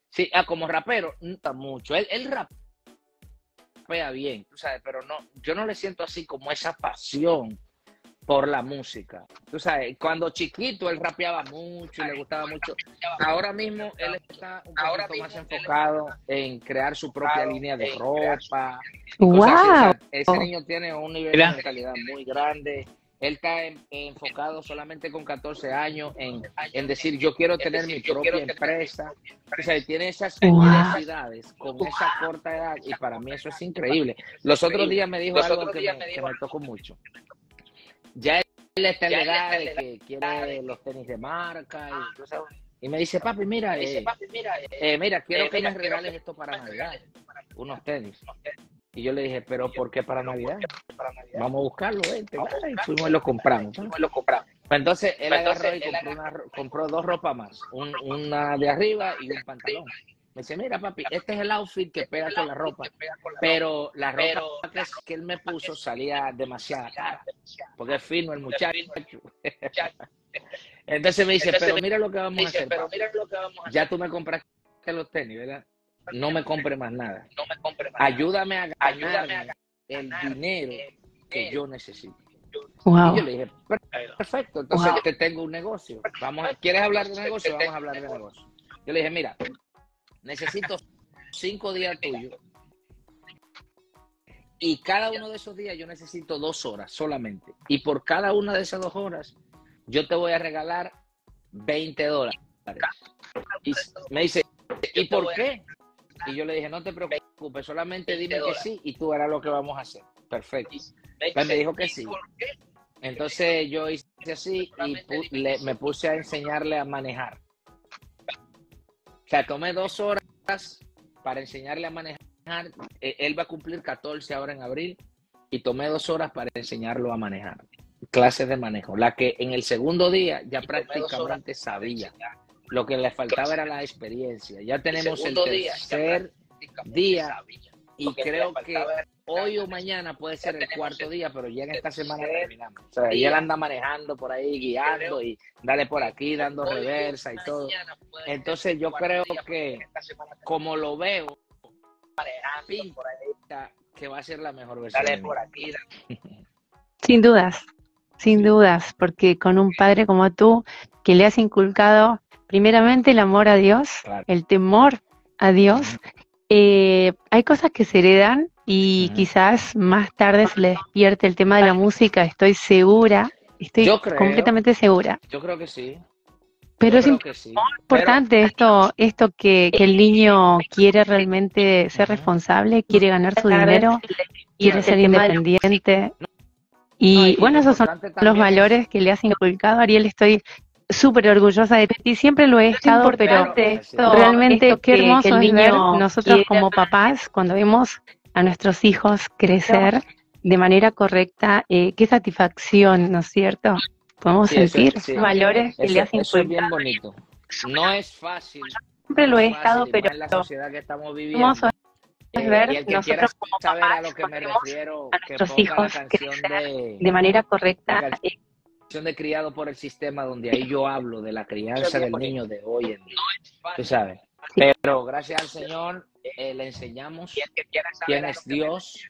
Sí, ah, como rapero, no mucho. Él, él rapea bien, tú sabes, pero no, yo no le siento así como esa pasión por la música. Tú sabes, cuando chiquito él rapeaba mucho y le gustaba mucho. Ahora mismo él está un poquito más enfocado en crear su propia línea de ropa. Wow. ese niño tiene un nivel de mentalidad muy grande. Él está enfocado solamente con 14 años en, en decir yo quiero tener mi propia empresa. O sea, tiene esas necesidades con esa corta edad y para mí eso es increíble. Los otros días me dijo algo que me tocó mucho. Ya él está legal de que quiere los tenis de marca y, y me dice, papi, mira, eh, eh, mira, quiero que me regales esto para Navidad, unos tenis. Y yo le dije, pero ¿por qué para Navidad? Vamos a buscarlo, vente. Y fuimos y lo compramos. lo compramos. Pues entonces él agarró y compró, una, compró dos ropas más, una de arriba y un pantalón. Me dice, mira papi, este es el outfit que pega con la ropa, pero la ropa que, él me puso salía demasiado cara, porque es fino el muchacho. Entonces me dice, pero mira lo que vamos a hacer. Ya tú me compraste los tenis, ¿verdad? No me compre más nada. Ayúdame a ganar el dinero que yo necesito. Y yo le dije, perfecto, entonces te tengo un negocio. Vamos ¿Quieres hablar de negocio? Vamos a hablar de negocio. Yo le dije, mira, necesito cinco días tuyos. Y cada uno de esos días yo necesito dos horas solamente. Y por cada una de esas dos horas, yo te voy a regalar 20 dólares. Y me dice, ¿y por qué? Y yo le dije, no te preocupes, solamente dime que sí y tú harás lo que vamos a hacer. Perfecto. Pues me dijo que sí. Entonces yo hice así y me puse a enseñarle a manejar. O sea, tomé dos horas para enseñarle a manejar. Eh, él va a cumplir 14 ahora en abril y tomé dos horas para enseñarlo a manejar. Clases de manejo. La que en el segundo día ya prácticamente sabía. Lo que le faltaba era la experiencia. Ya tenemos el, tercer día y creo que hoy o mañana puede ser el cuarto día, pero ya en esta semana terminamos. O sea, y él anda manejando por ahí, guiando y dale por aquí, dando reversa y todo. Entonces yo creo que, como lo veo, que va a ser la mejor versión. Dale por aquí. Sin dudas, sin dudas, porque con un padre como tú, que le has inculcado primeramente el amor a Dios, el temor a Dios, eh, hay cosas que se heredan y quizás más tarde se le despierte el tema de la música, estoy segura, estoy completamente segura. Yo creo que sí. Pero es importante esto, esto que, el niño quiere realmente ser responsable, quiere ganar su dinero, quiere ser independiente. Y bueno, esos son los valores que le has inculcado, Ariel. Estoy súper orgullosa de ti, siempre lo he estado, pero realmente qué hermoso es ver nosotros como papás cuando vemos a nuestros hijos crecer de manera correcta, eh, qué satisfacción, ¿no es cierto? Podemos sentir valores que le hacen Eso es bien bonito. No es fácil. Siempre lo he estado, pero en la sociedad que estamos viviendo. Es ver y el que nosotros como papás, a lo que me refiero, a nuestros hijos crecer de, de, manera correcta. Canción de criado por el sistema, donde ahí yo hablo de la crianza del niño de hoy en día. Tú sabes. Pero gracias al Señor eh, le enseñamos quién es Dios,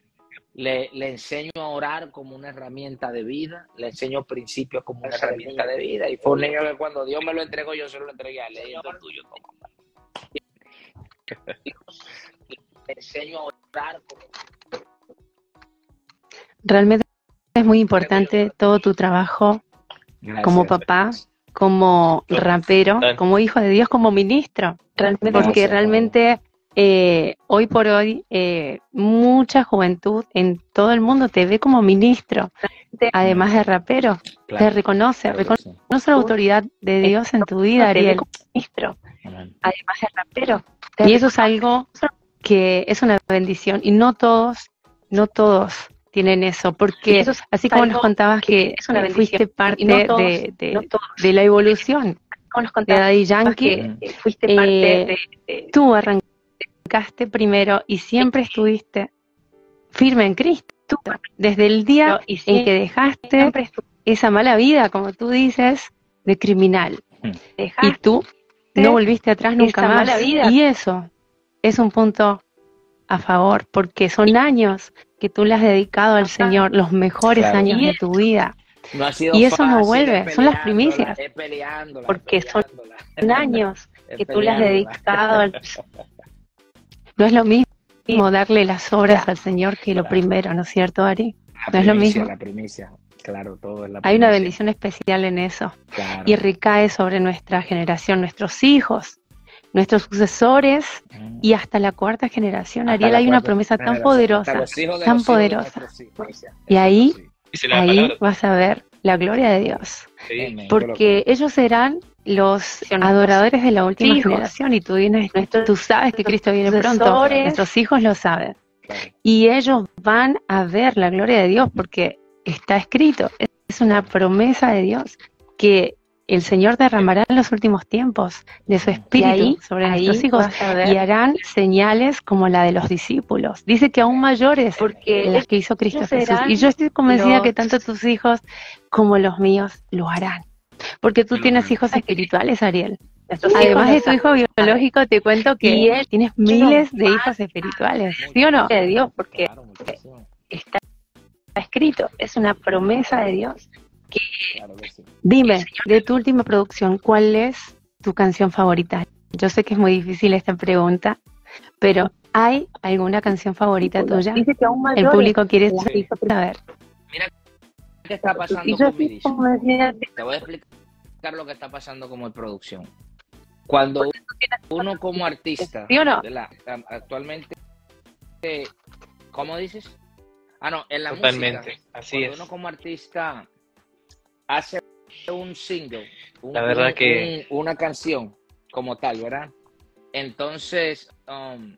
le, le, enseño a orar como una herramienta de vida, le enseño principios como una herramienta de vida. Y fue un niño que cuando Dios me lo entregó, yo se lo entregué a él, el tuyo, Le enseño a orar como... Realmente es muy importante todo tu trabajo como papá, como rapero, como hijo de Dios, como ministro. Realmente, porque realmente eh, hoy por hoy eh, mucha juventud en todo el mundo te ve como ministro, además de rapero, te reconoce, reconoce la autoridad de Dios en tu vida, Ariel, como ministro, además de rapero. Y eso es algo que es una bendición y no todos, no todos tienen eso, porque así como nos contabas que, fuiste parte de, de, la evolución de Daddy Yankee, fuiste parte de, tú arrancaste primero y siempre estuviste firme en Cristo. Desde el día en que dejaste esa mala vida, como tú dices, de criminal. Hmm. Y tú no volviste atrás nunca más. Y eso es un punto a favor, porque son años que tú le has dedicado al Señor, los mejores años de tu vida. y eso no vuelve, son las primicias. Porque son años que tú le has dedicado al No es lo mismo darle las obras al Señor que lo primero, ¿no es cierto, Ari? no es lo mismo. La primicia, claro, todo es la Hay una bendición especial en eso. Y recae sobre nuestra generación, nuestros hijos, nuestros sucesores mm. y hasta la cuarta generación. Ariel, hay una promesa tan poderosa, tan poderosa. Y ahí, ahí vas a ver la gloria de Dios. Porque ellos serán los adoradores de la última generación y tú, vienes, tú sabes que Cristo viene pronto, nuestros hijos lo saben. Y ellos van a ver la gloria de Dios porque está escrito, es una promesa de Dios que el Señor derramará en los últimos tiempos de su espíritu sobre nuestros hijos y harán señales como la de los discípulos. Dice que aún mayores porque las que hizo Cristo Jesús. Y yo estoy convencida que tanto tus hijos como los míos lo harán. Porque tú tienes hijos espirituales, Ariel. Además de tu hijo biológico, te cuento que tienes miles de hijos espirituales. ¿Sí o no? De Dios, porque está escrito, es una promesa de Dios. Dime, de tu última producción, ¿cuál es tu canción favorita? Yo sé que es muy difícil esta pregunta, pero ¿hay alguna canción favorita tuya? El público quiere saber. Mira ¿Qué está pasando con mi disco? Te voy a explicar lo que está pasando como producción. Cuando uno como artista, actualmente, ¿cómo dices? Ah, no, en la Totalmente, así cuando uno como artista hace un single, la verdad que... una canción como tal, ¿verdad? Entonces, um,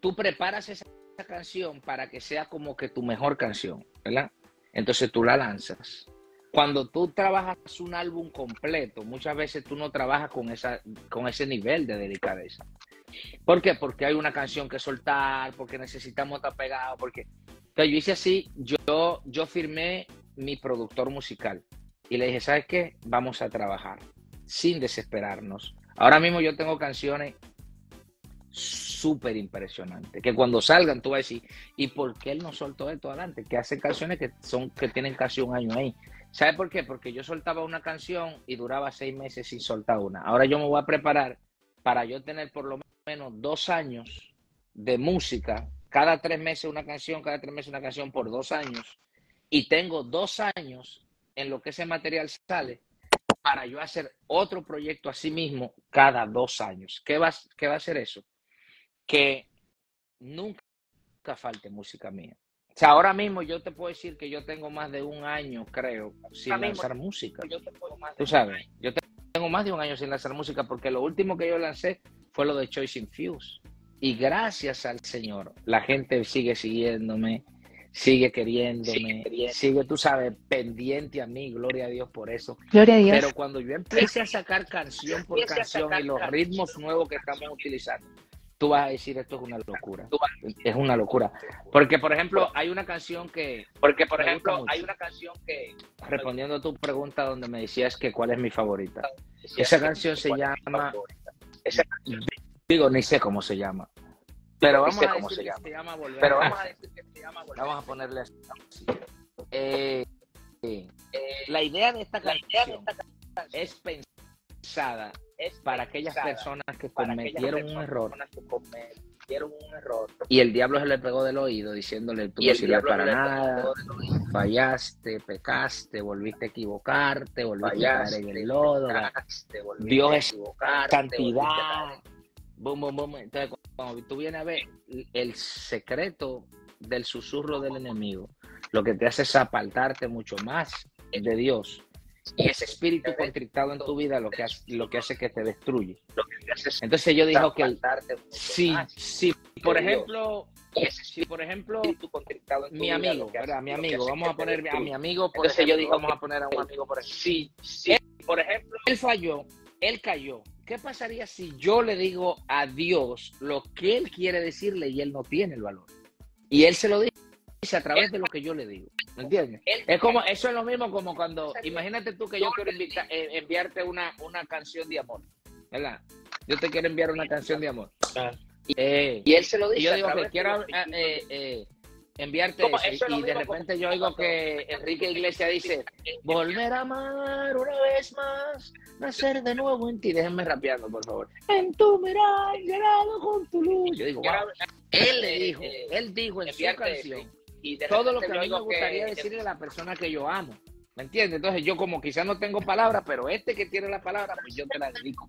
tú preparas esa canción para que sea como que tu mejor canción, ¿verdad? Entonces tú la lanzas. Cuando tú trabajas un álbum completo, muchas veces tú no trabajas con, esa, con ese nivel de delicadeza. ¿Por qué? Porque hay una canción que soltar, porque necesitamos estar pegados, porque... Entonces yo hice así, yo, yo firmé mi productor musical y le dije, ¿sabes qué? Vamos a trabajar sin desesperarnos. Ahora mismo yo tengo canciones súper impresionante. Que cuando salgan tú vas a decir, ¿y por qué él no soltó esto adelante? Que hace canciones que, son, que tienen casi un año ahí. ¿Sabe por qué? Porque yo soltaba una canción y duraba seis meses sin soltar una. Ahora yo me voy a preparar para yo tener por lo menos dos años de música, cada tres meses una canción, cada tres meses una canción por dos años. Y tengo dos años en lo que ese material sale para yo hacer otro proyecto así mismo cada dos años. ¿Qué va, qué va a hacer eso? Que nunca falte música mía. O sea, ahora mismo yo te puedo decir que yo tengo más de un año, creo, sin lanzar música. Tú sabes, yo tengo más de un año sin lanzar música porque lo último que yo lancé fue lo de Choice Infuse. Y gracias al Señor, la gente sigue siguiéndome, sigue queriéndome, sigue, tú sabes, pendiente a mí, gloria a Dios por eso. Gloria a Dios. Pero cuando yo empiece a sacar canción por canción y los ritmos nuevos que estamos utilizando, tú vas a decir esto es una locura. Es una locura. Porque, por ejemplo, hay una canción que. Porque, por ejemplo, hay una canción que. Respondiendo a tu pregunta donde me decías que cuál es mi favorita. Esa canción se llama. Digo, ni sé cómo se llama. Pero vamos a decir que se llama Volver. Pero vamos a decir que se llama Volver. Vamos a ponerle así. Eh, eh, la idea de esta canción es pensada para aquellas personas que cometieron un error. Y el diablo se le pegó del oído diciéndole, tú no sirves para nada, fallaste, pecaste, volviste a equivocarte, volviste a caer en el lodo, Dios es cantidad. Entonces, cuando tú vienes a ver el secreto del susurro del enemigo, lo que te hace es apartarte mucho más de Dios y ese espíritu contrictado en tu vida lo que hace, lo que hace que te destruye. Entonces yo digo que si, si por ejemplo, si por ejemplo mi amigo, ¿verdad? Mi amigo, vamos a poner a mi amigo, por ejemplo, yo digo, vamos a poner a un amigo por ejemplo. Si, si por ejemplo, él falló, él cayó. ¿Qué pasaría si yo le digo a Dios lo que él quiere decirle y él no tiene el valor? Y él se lo dice a través de lo que yo le digo. ¿Me entiendes? Es como, eso es lo mismo como cuando, imagínate tú que yo quiero eh, enviarte una, una canción de amor, ¿verdad? Yo te quiero enviar una canción de amor. Ah. Eh, y él se lo dice. Y yo digo que quiero eh, enviarte eso, y de repente yo oigo que Enrique Iglesias dice, volver a amar una vez más, nacer de nuevo en ti. Déjenme rapeando, por favor. En tu mirar, llegado con tu luz. Yo digo, Él le dijo, él dijo en su canción y todo lo que a mí me gustaría decirle a la persona que yo amo. ¿Me entiendes? Entonces yo como quizás no tengo palabras, pero este que tiene la palabra, pues yo te la dedico.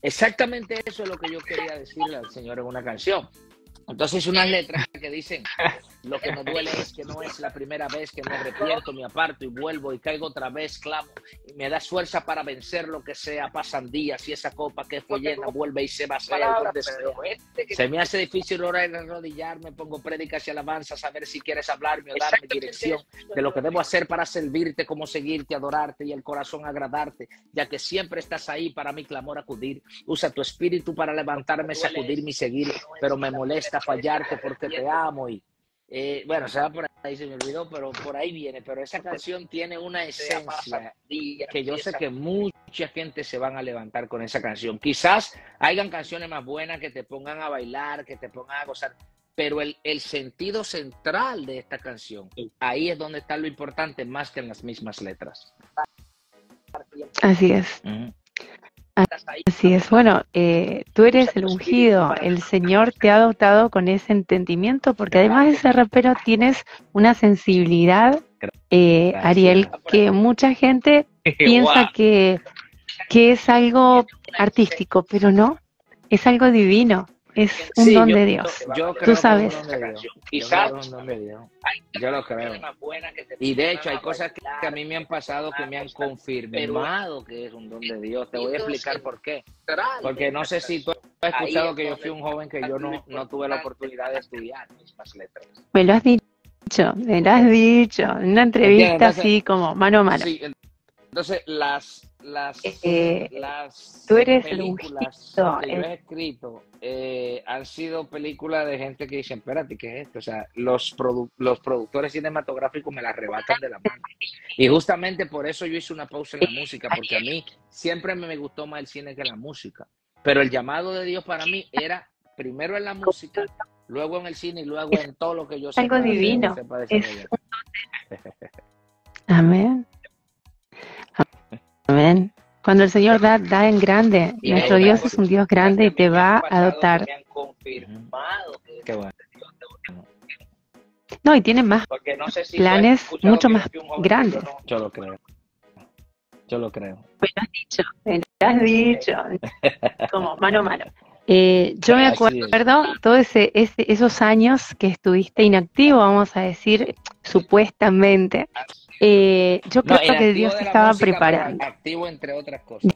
Exactamente eso es lo que yo quería decirle al Señor en una canción. Entonces unas letras que dicen, lo que me duele es que no es la primera vez que me arrepiento, me aparto y vuelvo y caigo otra vez, clamo, y me das fuerza para vencer lo que sea, pasan días y esa copa que fue llena vuelve y se vacía Se me hace difícil orar y arrodillarme, pongo prédicas y alabanzas, a ver si quieres hablarme o darme dirección de lo que debo hacer para servirte, cómo seguirte, adorarte y el corazón agradarte, ya que siempre estás ahí para mi clamor acudir. Usa tu espíritu para levantarme, sacudirme y seguir, pero me molesta fallarte porque te amo y eh, bueno, se va por ahí, se me olvidó, pero por ahí viene. Pero esa canción tiene una esencia que yo sé que mucha gente se van a levantar con esa canción. Quizás hayan canciones más buenas que te pongan a bailar, que te pongan a gozar, pero el, el sentido central de esta canción, ahí es donde está lo importante más que en las mismas letras. Así es. Así es, bueno, eh, tú eres el ungido, el Señor te ha dotado con ese entendimiento, porque además de ser rapero tienes una sensibilidad, eh, Ariel, que mucha gente piensa que, que es algo artístico, pero no, es algo divino es un don de Dios. Tú sabes. Quizás yo lo creo. Y de hecho hay cosas que a mí me han pasado que me han confirmado que es un don de Dios. Te voy a explicar por qué. Porque no sé si tú has escuchado que yo fui un joven que yo no, no tuve la oportunidad de estudiar mismas letras. Me lo has dicho, me lo has dicho en una entrevista así como mano a mano. Entonces, las, las, eh, las tú eres películas que yo he escrito eh, han sido películas de gente que dicen, espérate, ¿qué es esto? O sea, los, los productores cinematográficos me la arrebatan de la mano. Y justamente por eso yo hice una pausa en la música, porque a mí siempre me gustó más el cine que la música. Pero el llamado de Dios para mí era primero en la música, luego en el cine y luego en todo lo que yo sé. Algo divino. Amén. Amén. Cuando el Señor da, da en grande. Nuestro Dios es un Dios grande y te va a dotar. No, y tiene más planes mucho más grandes. Yo lo creo. yo lo creo. Me lo has dicho, me lo has dicho. Como mano a mano. Eh, yo me acuerdo todos ese, esos años que estuviste inactivo, vamos a decir, supuestamente. Eh, yo creo que Dios te estaba preparando. Activo entre otras cosas.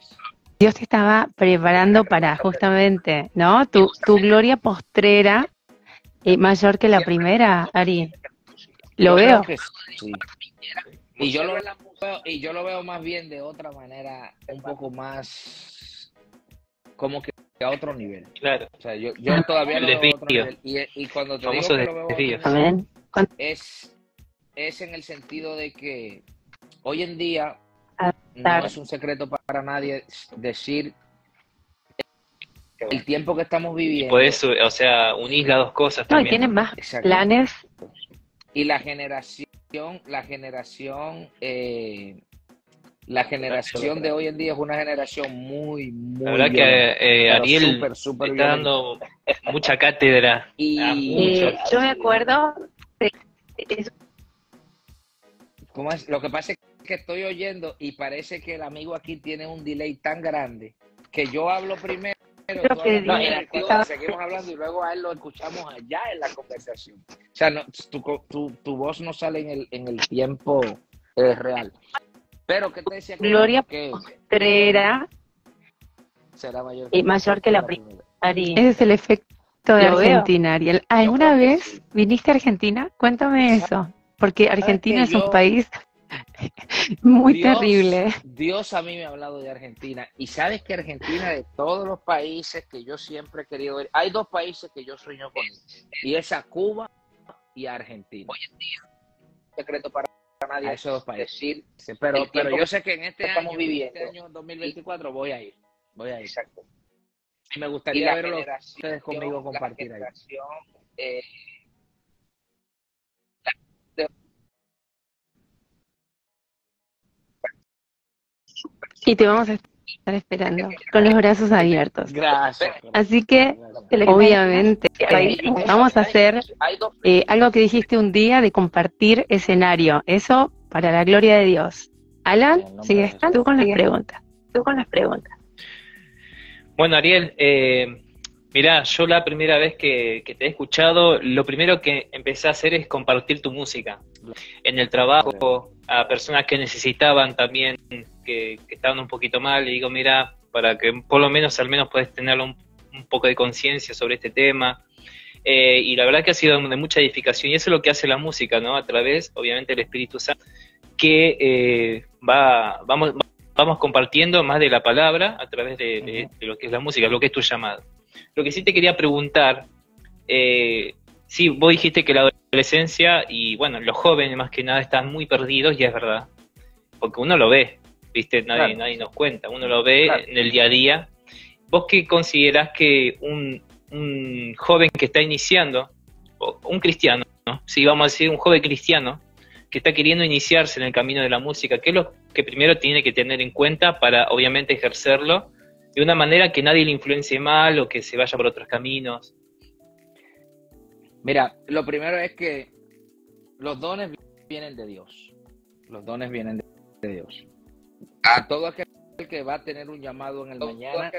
Dios te estaba preparando para justamente, ¿no? Tu, tu gloria postrera eh, mayor que la primera, Ari. Lo veo. Y yo lo, y yo lo veo más bien de otra manera, un poco más como que a otro nivel. Claro. O sea, yo, yo todavía lo veo a otro nivel. Y, y cuando te digo que lo veo nivel, es, es en el sentido de que hoy en día no es un secreto para nadie decir el tiempo que estamos viviendo. Puedes, o sea, unir las dos cosas también. No, y tienen más planes. Y la generación, la generación, eh, la generación de hoy en día es una generación muy, muy. La verdad que eh, Ariel está dando mucha cátedra. Y yo me acuerdo. ¿Cómo es? Lo que pasa es que estoy oyendo y parece que el amigo aquí tiene un delay tan grande que yo hablo primero seguimos hablando y luego a él lo escuchamos allá en la conversación. O sea, no, tu, tu, voz no sale en el, en el tiempo eh, real. Pero, ¿qué te decía? Gloria que será mayor que, y mayor que la primera. Ese es el efecto de Argentina, Ariel. ¿Alguna vez viniste a Argentina? Cuéntame eso. Porque Argentina es un país Muy terrible. Dios a mí me ha hablado de Argentina. Y sabes que Argentina, de todos los países que yo siempre he querido ver, hay dos países que yo sueño con. Y es a Cuba y a Argentina. Hoy en día, secreto para nadie esos dos países. pero, pero yo sé que en este año, viviendo, este año 2024 voy a ir. Voy a ir. Exacto. Y me gustaría verlo ustedes conmigo compartir ahí. Eh, Y te vamos a estar esperando con los brazos abiertos. Gracias. Así que, obviamente, vamos a hacer eh, algo que dijiste un día de compartir escenario. Eso para la gloria de Dios. Alan, sigue estando tú con las preguntas. Tú con las preguntas. Bueno, Ariel, eh, Mirá, yo la primera vez que, te he escuchado, lo primero que empecé a hacer es compartir tu música. En el trabajo, a personas que necesitaban también, que, estaban un poquito mal, y digo, mira, para que por lo menos al menos puedes tener un, poco de conciencia sobre este tema. Eh, y la verdad que ha sido de mucha edificación, y eso es lo que hace la música, ¿no? A través, obviamente, del Espíritu Santo, que eh, va, vamos, vamos compartiendo más de la palabra a través de lo que es la música, lo que es tu llamado. Lo que sí te quería preguntar, eh, sí, vos dijiste que la adolescencia y bueno, los jóvenes más que nada están muy perdidos y es verdad, porque uno lo ve, viste, nadie, nadie nos cuenta, uno lo ve en el día a día. ¿Vos qué considerás que un, joven que está iniciando, un cristiano, ¿no? si vamos a decir un joven cristiano, que está queriendo iniciarse en el camino de la música, ¿qué es lo que primero tiene que tener en cuenta para obviamente ejercerlo de una manera que nadie le influencie mal o que se vaya por otros caminos? Mira, lo primero es que los dones vienen de Dios. Los dones vienen de Dios. A todo aquel que va a tener un llamado en el mañana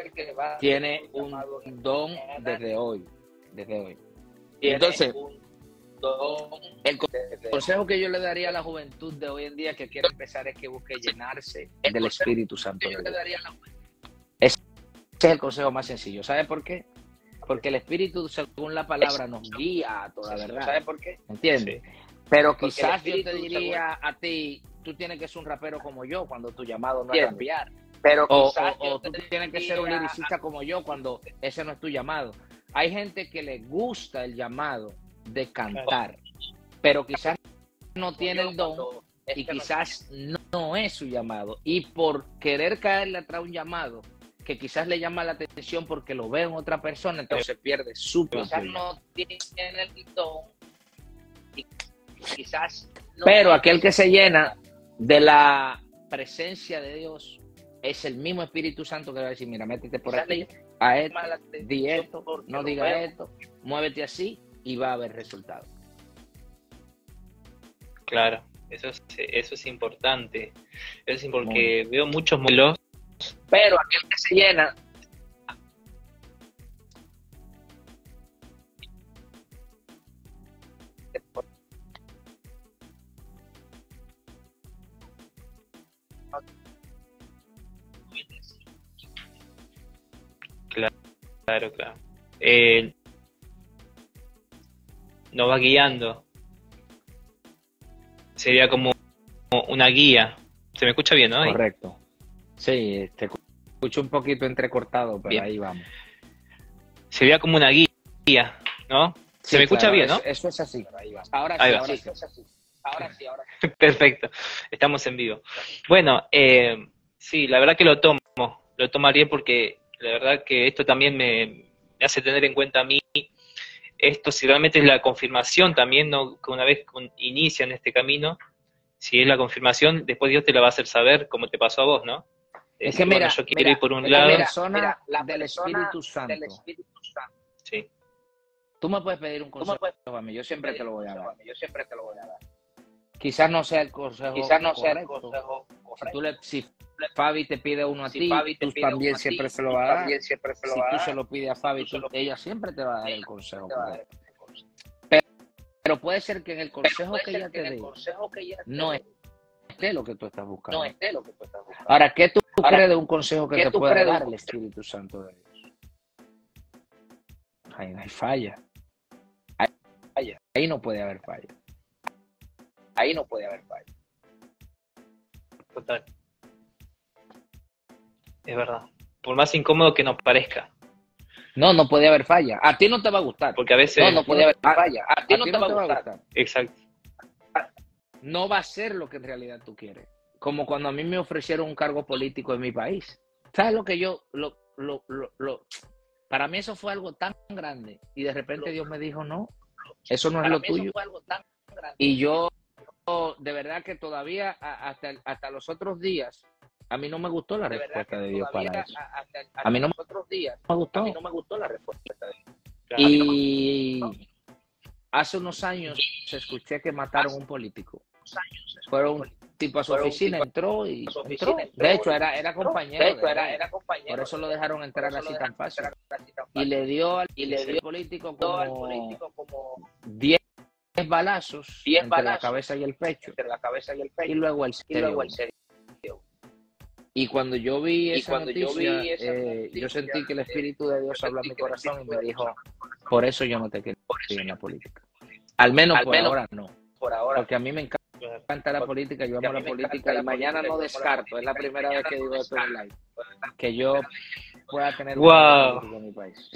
tiene un don desde hoy. Desde hoy. Entonces, el consejo que yo le daría a la juventud de hoy en día que quiere empezar es que busque llenarse del Espíritu Santo. Ese es el consejo más sencillo. ¿Sabe por qué? Porque el Espíritu, según la palabra, nos guía a toda verdad. ¿Sabe por qué? ¿Entiendes? Pero quizás yo te diría a ti, tú tienes que ser un rapero como yo cuando tu llamado no es cambiar. Pero o, tú tienes que ser un liricista como yo cuando ese no es tu llamado. Hay gente que le gusta el llamado de cantar, pero quizás no tiene el don y quizás no es su llamado. Y por querer caerle atrás un llamado, que quizás le llama la atención porque lo ve en otra persona, entonces pierde su Quizás no tiene el don, quizás Pero aquel que se llena de la presencia de Dios es el mismo Espíritu Santo que va a decir, mira, métete por aquí, a esto, di esto, no diga esto, muévete así y va a haber resultados. Claro. Eso es, eso es importante. Eso es porque veo muchos modelos. Pero aquel que se llena. Claro, claro, claro. Eh, nos va guiando sería como una guía. Se me escucha bien, ¿no? Correcto. Sí, te escucho un poquito entrecortado, pero ahí vamos. Sería como una guía, ¿no? Se me escucha bien, ¿no? Eso, es así. Ahora sí, ahora sí. Ahora sí, ahora Perfecto, estamos en vivo. Bueno, eh, sí, la verdad que lo tomo, lo tomaría porque la verdad que esto también me, me hace tener en cuenta a mí esto si realmente es la confirmación también, ¿no? que una vez inician este camino, si es la confirmación, después Dios te la va a hacer saber como te pasó a vos, ¿no? Es, que mira, yo quiero ir por un lado. Persona la del Espíritu Santo. Sí. Tú me puedes pedir un consejo a mí, yo siempre te lo voy a dar. Yo siempre te lo voy a dar. Quizás no sea el consejo Quizás no sea el consejo Si, tú le, si Fabi te pide uno a ti, tú también siempre se lo vas a dar. si tú se lo pides a Fabi, ella siempre te va a dar el consejo. Pero, puede ser que en el consejo que ella te dé no esté lo que tú estás buscando. Ahora, ¿qué tú crees de un consejo que te puede dar el Espíritu Santo de Dios? Ahí no hay falla. Ahí no puede haber falla ahí no puede haber fallo. Total. Es verdad. Por más incómodo que nos parezca. No, no puede haber falla. A ti no te va a gustar. Porque a veces. No, no puede haber falla. A, ti, no, te, va a gustar. Exacto. No va a ser lo que en realidad tú quieres. Como cuando a mí me ofrecieron un cargo político en mi país. ¿Sabes lo que yo. Lo, lo, lo, Para mí eso fue algo tan grande. Y de repente Dios me dijo, no, eso no es lo tuyo. Y yo de verdad que todavía hasta, hasta los otros días a mí no me gustó la respuesta de Dios para eso. a mí no me, otros días, me gustó. no me gustó la respuesta de Dios. Y hace unos años se escuché que mataron a un político. Fueron un tipo a su oficina, entró y entró. De hecho, era, era compañero. De hecho, era, era compañero. Por eso lo dejaron entrar así tan fácil. Y le dio al y le dio político como 10 balazos, entre la cabeza y el pecho, entre la cabeza y el pecho, y luego el cerebro. Y cuando yo vi esa, noticia, yo, eh, yo, sentí que el Espíritu de Dios habló en mi corazón y me dijo, por eso yo no te quiero en la política. Al menos por ahora no. Por ahora. Porque a mí me encanta la política, yo amo la política y mañana no descarto, es la primera vez que digo esto en live, que yo pueda tener wow. en mi país.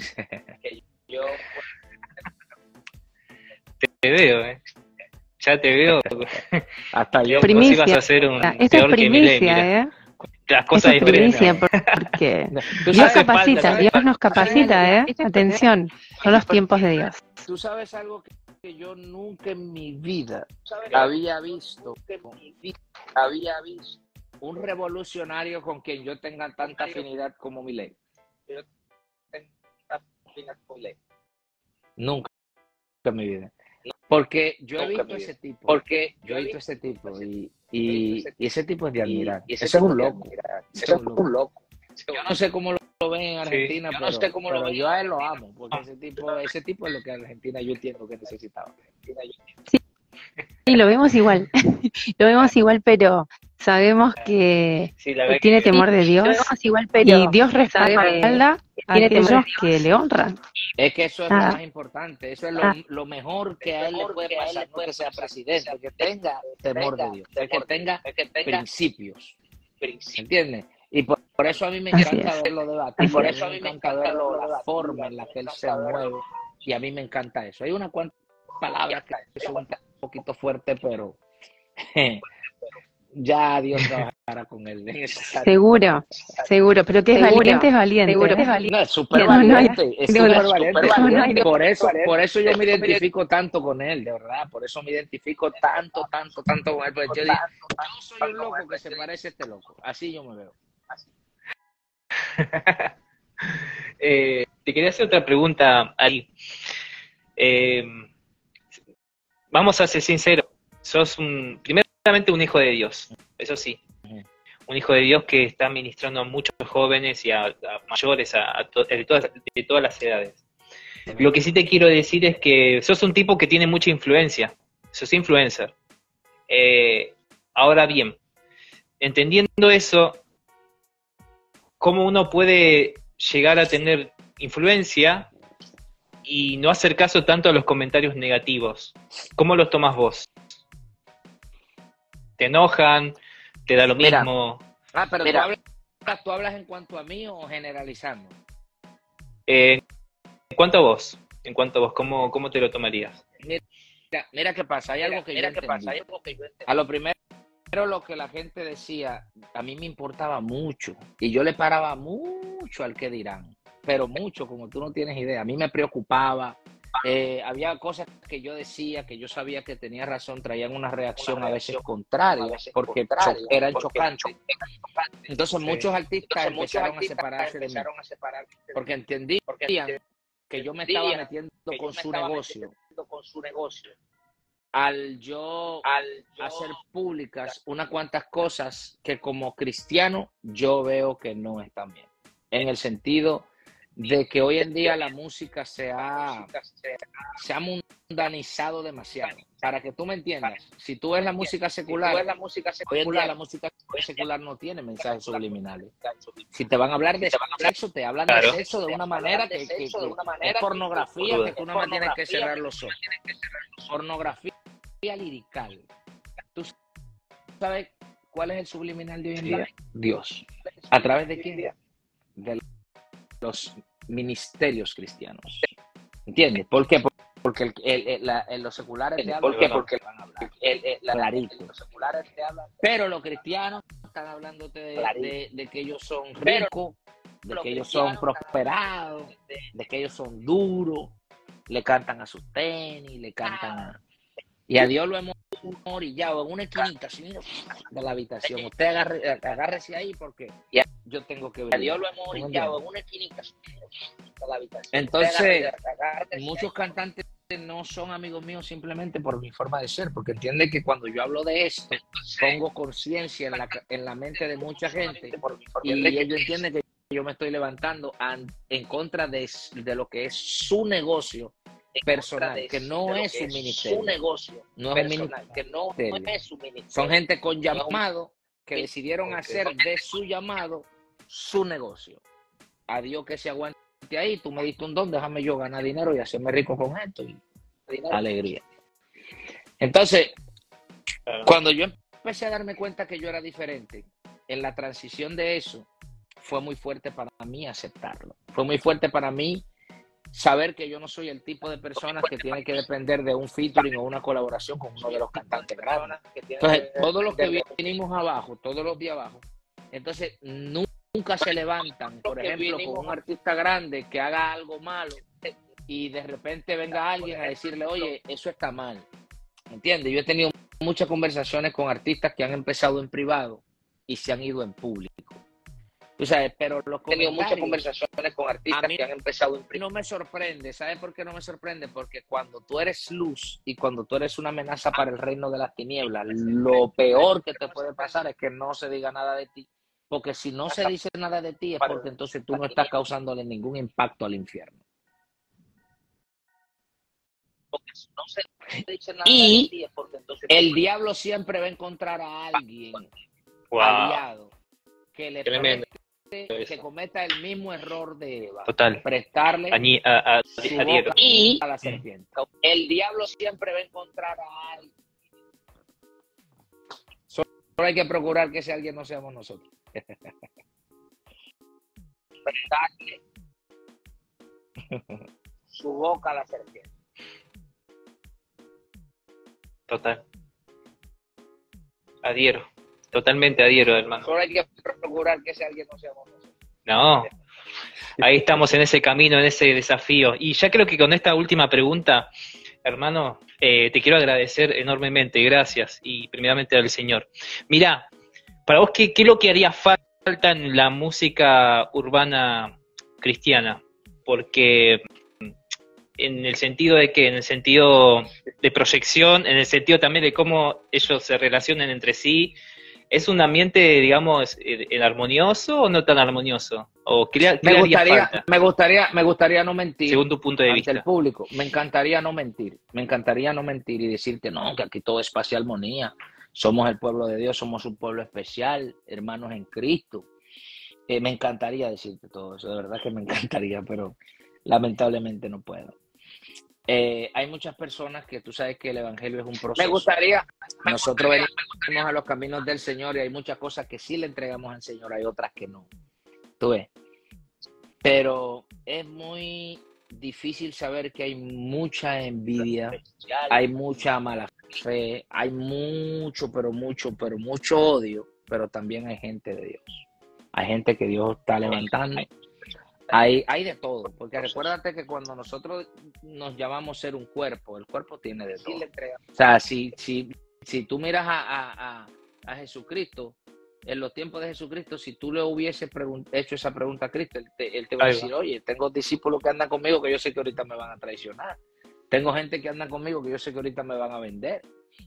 que yo te veo, ¿eh? Ya te veo. Hasta yo. Primicia. Ibas a ser un Esto es primicia, ¿eh? Las cosas Esto es primicia, porque Dios capacita, Dios nos capacita, ¿eh? Atención, son los tiempos de Dios. Tú sabes algo que yo nunca en mi vida había visto, había visto un revolucionario con quien yo tenga tanta afinidad como mi ley. Nunca en mi vida. Porque yo he visto ese tipo. Porque yo he visto ese tipo y, y, ese tipo es de admirar. Y ese, es un loco. Ese es un loco. Yo no sé cómo lo, ven en Argentina, pero, no sé cómo lo yo a él lo amo, porque ese tipo, ese tipo es lo que Argentina yo entiendo que necesitaba. Sí, sí lo vemos igual, lo vemos igual, pero sabemos que tiene temor de Dios igual, pero y Dios respalda a aquellos que le honran. Es que eso es lo más importante, eso es lo, mejor que a él le puede pasar, no que sea presidente, que tenga temor de Dios, que tenga principios, ¿entiendes? Y por, eso a mí me encanta verlo debatir, y por eso a mí me encanta verlo la forma en la que él se mueve, y a mí me encanta eso. Hay una cuantas palabras que son un poquito fuertes, pero ya Dios trabajará con él. Seguro, seguro, pero que es valiente, es valiente. Seguro que es valiente. es súper valiente, es valiente. Por eso, por eso yo me identifico tanto con él, de verdad, por eso me identifico tanto, tanto, tanto con él. Pues yo, digo, yo soy un loco que se parece a este loco, así yo me veo. eh, te quería hacer otra pregunta, ahí. Eh, vamos a ser sinceros, sos un, primero claramente un hijo de Dios, eso sí. Un hijo de Dios que está ministrando a muchos jóvenes y a, mayores, a, de, todas, de todas las edades. Lo que sí te quiero decir es que sos un tipo que tiene mucha influencia, sos influencer. Eh, ahora bien, entendiendo eso, ¿cómo uno puede llegar a tener influencia y no hacer caso tanto a los comentarios negativos? ¿Cómo los tomas vos? ¿Te enojan? ¿Te da lo mismo? Ah, pero tú, hablas, tú, hablas, en cuanto a mí o generalizando? Eh, en cuanto a vos, en cuanto a vos, ¿cómo, cómo te lo tomarías? Mira, mira qué pasa, hay algo que, yo pasa, A lo primero, lo que la gente decía, a mí me importaba mucho y yo le paraba mucho al que dirán, pero mucho, como tú no tienes idea. A mí me preocupaba, eh, había cosas que yo decía que yo sabía que tenía razón, traían una reacción, a veces contraria, porque eran chocantes. Entonces muchos artistas empezaron, a separarse de mí, porque entendían que yo me estaba metiendo con su negocio. Con su negocio. Al yo, al hacer públicas unas cuantas cosas que como cristiano yo veo que no están bien. En el sentido de que hoy en día la música se ha, se ha mundanizado demasiado. Para que tú me entiendas, si tú ves la música secular, la música hoy en día la música secular no tiene mensajes subliminales. Si te van a hablar de sexo, te hablan de sexo de una manera que, que, es pornografía que tú no tienes que cerrar los ojos. Pornografía lirical. ¿Tú sabes cuál es el subliminal de hoy en día? Dios. ¿A través de quién? De los ministerios cristianos. ¿Entiendes? ¿Por qué? Porque el, los seculares te hablan. ¿Por qué? Porque van a hablar. Los seculares te hablan. Pero los cristianos están hablando de, de, que ellos son ricos, de que ellos son prosperados, de que ellos son duros, le cantan a sus tenis, le cantan a... Y a Dios lo hemos orillado en una esquinita de la habitación. Usted agarre, agárrese ahí porque yo tengo que ver. Dios lo hemos orillado en una esquinita de la habitación. Entonces, muchos cantantes no son amigos míos simplemente por mi forma de ser, porque entienden que cuando yo hablo de esto, pongo conciencia en la, en la mente de mucha gente y ellos entienden que yo me estoy levantando en contra de, de lo que es su negocio personal, que no es su ministerio. Su negocio no es un que no, es su ministerio. Son gente con llamado que decidieron hacer de su llamado su negocio. A Dios que se aguante ahí, tú me diste un don, déjame yo ganar dinero y hacerme rico con esto. Y alegría. Entonces, cuando yo empecé a darme cuenta que yo era diferente, en la transición de eso, fue muy fuerte para mí aceptarlo. Fue muy fuerte para mí saber que yo no soy el tipo de persona que tiene que depender de un featuring o una colaboración con uno de los cantantes grandes. Entonces, todos los que vinimos abajo, todos los de abajo, entonces nunca se levantan, por ejemplo, con un artista grande que haga algo malo y de repente venga alguien a decirle, oye, eso está mal. ¿Entiendes? Yo he tenido muchas conversaciones con artistas que han empezado en privado y se han ido en público. Sea, pero los He tenido muchas conversaciones con artistas que han empezado. No me sorprende, ¿sabes por qué no me sorprende? Porque cuando tú eres luz y cuando tú eres una amenaza para el reino de las tinieblas, lo peor que te puede pasar es que no se diga nada de ti. Porque si no se dice nada de ti es porque entonces tú no estás causándole ningún impacto al infierno. y el diablo siempre va a encontrar a alguien aliado que le que cometa el mismo error de Eva. Total. Prestarle a, y a la serpiente. El diablo siempre va a encontrar a alguien. Solo hay que procurar que ese alguien no seamos nosotros. Prestarle su boca a la serpiente. Total. Adhiero. Totalmente adhiero, hermano. Solo hay que procurar que ese alguien no nosotros. No. Ahí estamos en ese camino, en ese desafío. Y ya creo que con esta última pregunta, hermano, eh, te quiero agradecer enormemente. Gracias. Y primeramente al Señor. Mira, para vos, ¿qué, ¿qué es lo que haría falta en la música urbana cristiana? Porque en el sentido de que, en el sentido de proyección, en el sentido también de cómo ellos se relacionan entre sí, ¿es un ambiente, digamos, en armonioso o no tan armonioso? ¿O me, gustaría, me gustaría, me gustaría no mentir. Según tu punto de vista. el público, me encantaría no mentir, me encantaría no mentir y decirte, no, que aquí todo es paz y armonía. Somos el pueblo de Dios, somos un pueblo especial, hermanos en Cristo. Eh, me encantaría decirte todo eso, de verdad que me encantaría, pero lamentablemente no puedo. Eh, hay muchas personas que tú sabes que el evangelio es un proceso. Me gustaría. Nosotros venimos a los caminos del Señor y hay muchas cosas que sí le entregamos al Señor, hay otras que no. Tú ves. Pero es muy difícil saber que hay mucha envidia, hay mucha mala fe, hay mucho, pero mucho, pero mucho odio, pero también hay gente de Dios. Hay gente que Dios está levantando hay, hay de todo, porque recuérdate que cuando nosotros nos llamamos ser un cuerpo, el cuerpo tiene de todo. O sea, si, si, si tú miras a, a, Jesucristo, en los tiempos de Jesucristo, si tú le hubieses hecho esa pregunta a Cristo, él te, él te va a decir, oye, tengo discípulos que andan conmigo que yo sé que ahorita me van a traicionar. Tengo gente que andan conmigo que yo sé que ahorita me van a vender.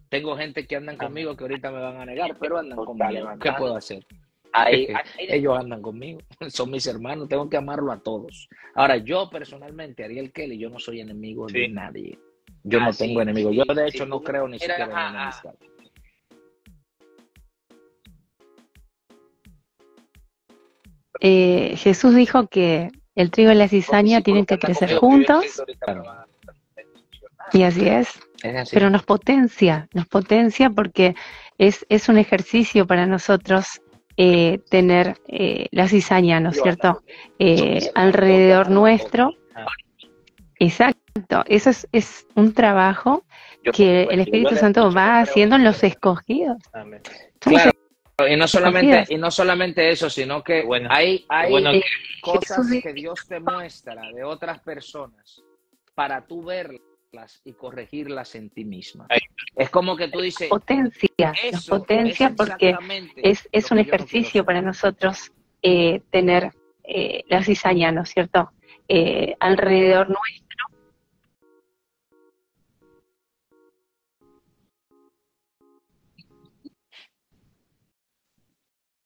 Tengo gente que andan conmigo que ahorita me van a negar, pero andan conmigo. ¿Qué puedo hacer? ellos andan conmigo, son mis hermanos, tengo que amarlo a todos. Ahora, yo personalmente, Ariel Kelly, yo no soy enemigo de nadie. Yo no tengo enemigos. Yo, de hecho, no creo ni siquiera en la amistad. Eh, Jesús dijo que el trigo y la cizaña tienen que crecer juntos. Y así es. Pero nos potencia, nos potencia porque es, es un ejercicio para nosotros eh, tener eh, la cizaña, ¿no es cierto?, eh, alrededor nuestro. Exacto, eso es, es un trabajo que el Espíritu Santo va haciendo en los escogidos. Claro, y no solamente y no solamente eso, sino que hay, hay cosas que Dios te muestra de otras personas para tú verlas y corregirlas en ti misma. Es como que tú dices... Potencia, potencia porque es, es un ejercicio para nosotros eh, tener eh, la cizaña, ¿no es cierto? Eh, alrededor nuestro.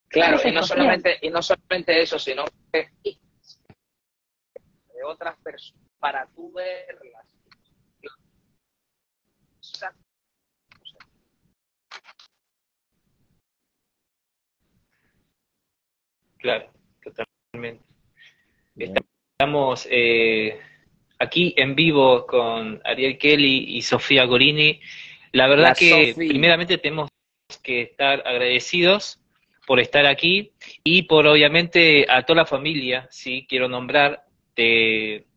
Claro, y no, solamente, y no solamente eso, sino que de otras personas, para tú verlas Claro, totalmente. Estamos eh, aquí en vivo con Ariel Kelly y Sofía Gorini. La verdad que primeramente tenemos que estar agradecidos por estar aquí y por obviamente a toda la familia, sí, quiero nombrar de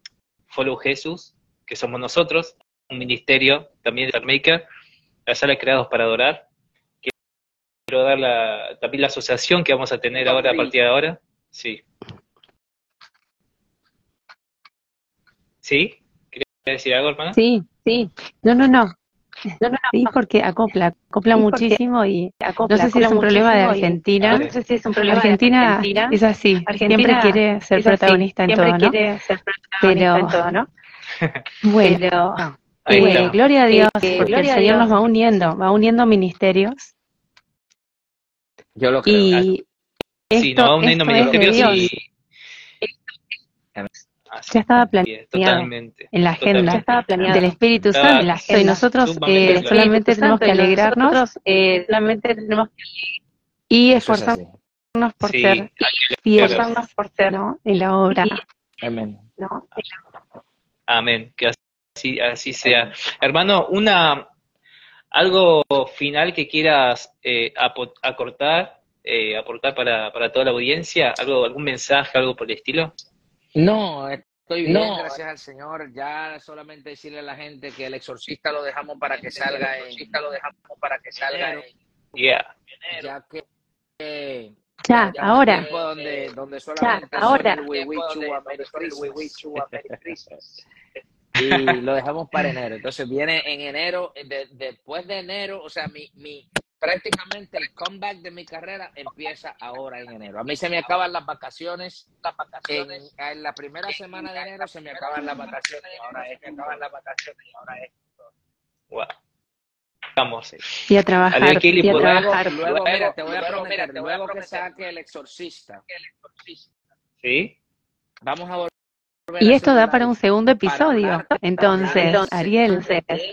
Follow Jesús, que somos nosotros, un ministerio también de Maker, la sala Creados para Adorar, quiero dar la, también la asociación que vamos a tener ahora a partir de ahora. Sí. ¿Sí? ¿Querías decir algo, hermana? Sí, sí. No, no, no. No, no, Sí, porque acopla, acopla muchísimo y no sé si es un problema de Argentina. No sé si es un problema Argentina, de Argentina. Es así, Argentina siempre quiere ser protagonista en todo, ¿no? Quiere ser protagonista en todo, ¿no? bueno, eh, gloria a Dios, porque el Señor nos va uniendo, va uniendo ministerios yo lo creo. Y sí, no, un y... Ya estaba planeado totalmente, en la agenda ya estaba planeado. del Espíritu Santo en la agenda. Y nosotros eh, solamente tenemos que alegrarnos, eh, solamente tenemos que y esforzarnos por ser y esforzarnos por ser ¿no? en la obra. Amén. ¿no? Amén. Que así, así sea. Hermano, una ¿Algo final que quieras eh, acortar, eh, aportar para, para toda la audiencia? ¿Algo, ¿Algún mensaje, algo por el estilo? No, estoy bien, gracias al Señor. Ya solamente decirle a la gente que el exorcista lo dejamos para que salga el exorcista lo dejamos para que salga en, yeah. ya que ya, ahora. Donde, donde solamente ya, ahora y lo dejamos para enero. Entonces viene en enero, después de enero, o sea, mi, mi, prácticamente el comeback de mi carrera empieza ahora en enero. A mí se me acaban las vacaciones, las vacaciones en, la primera semana de enero se me acaban las vacaciones y ahora es, acaban las vacaciones y ahora es. Wow. Vamos. Y a trabajar. Y a trabajar. Luego, mira, te voy a prometer, luego que saque el exorcista. ¿Sí? Vamos a volver y esto da para un segundo episodio. Entonces, Ariel,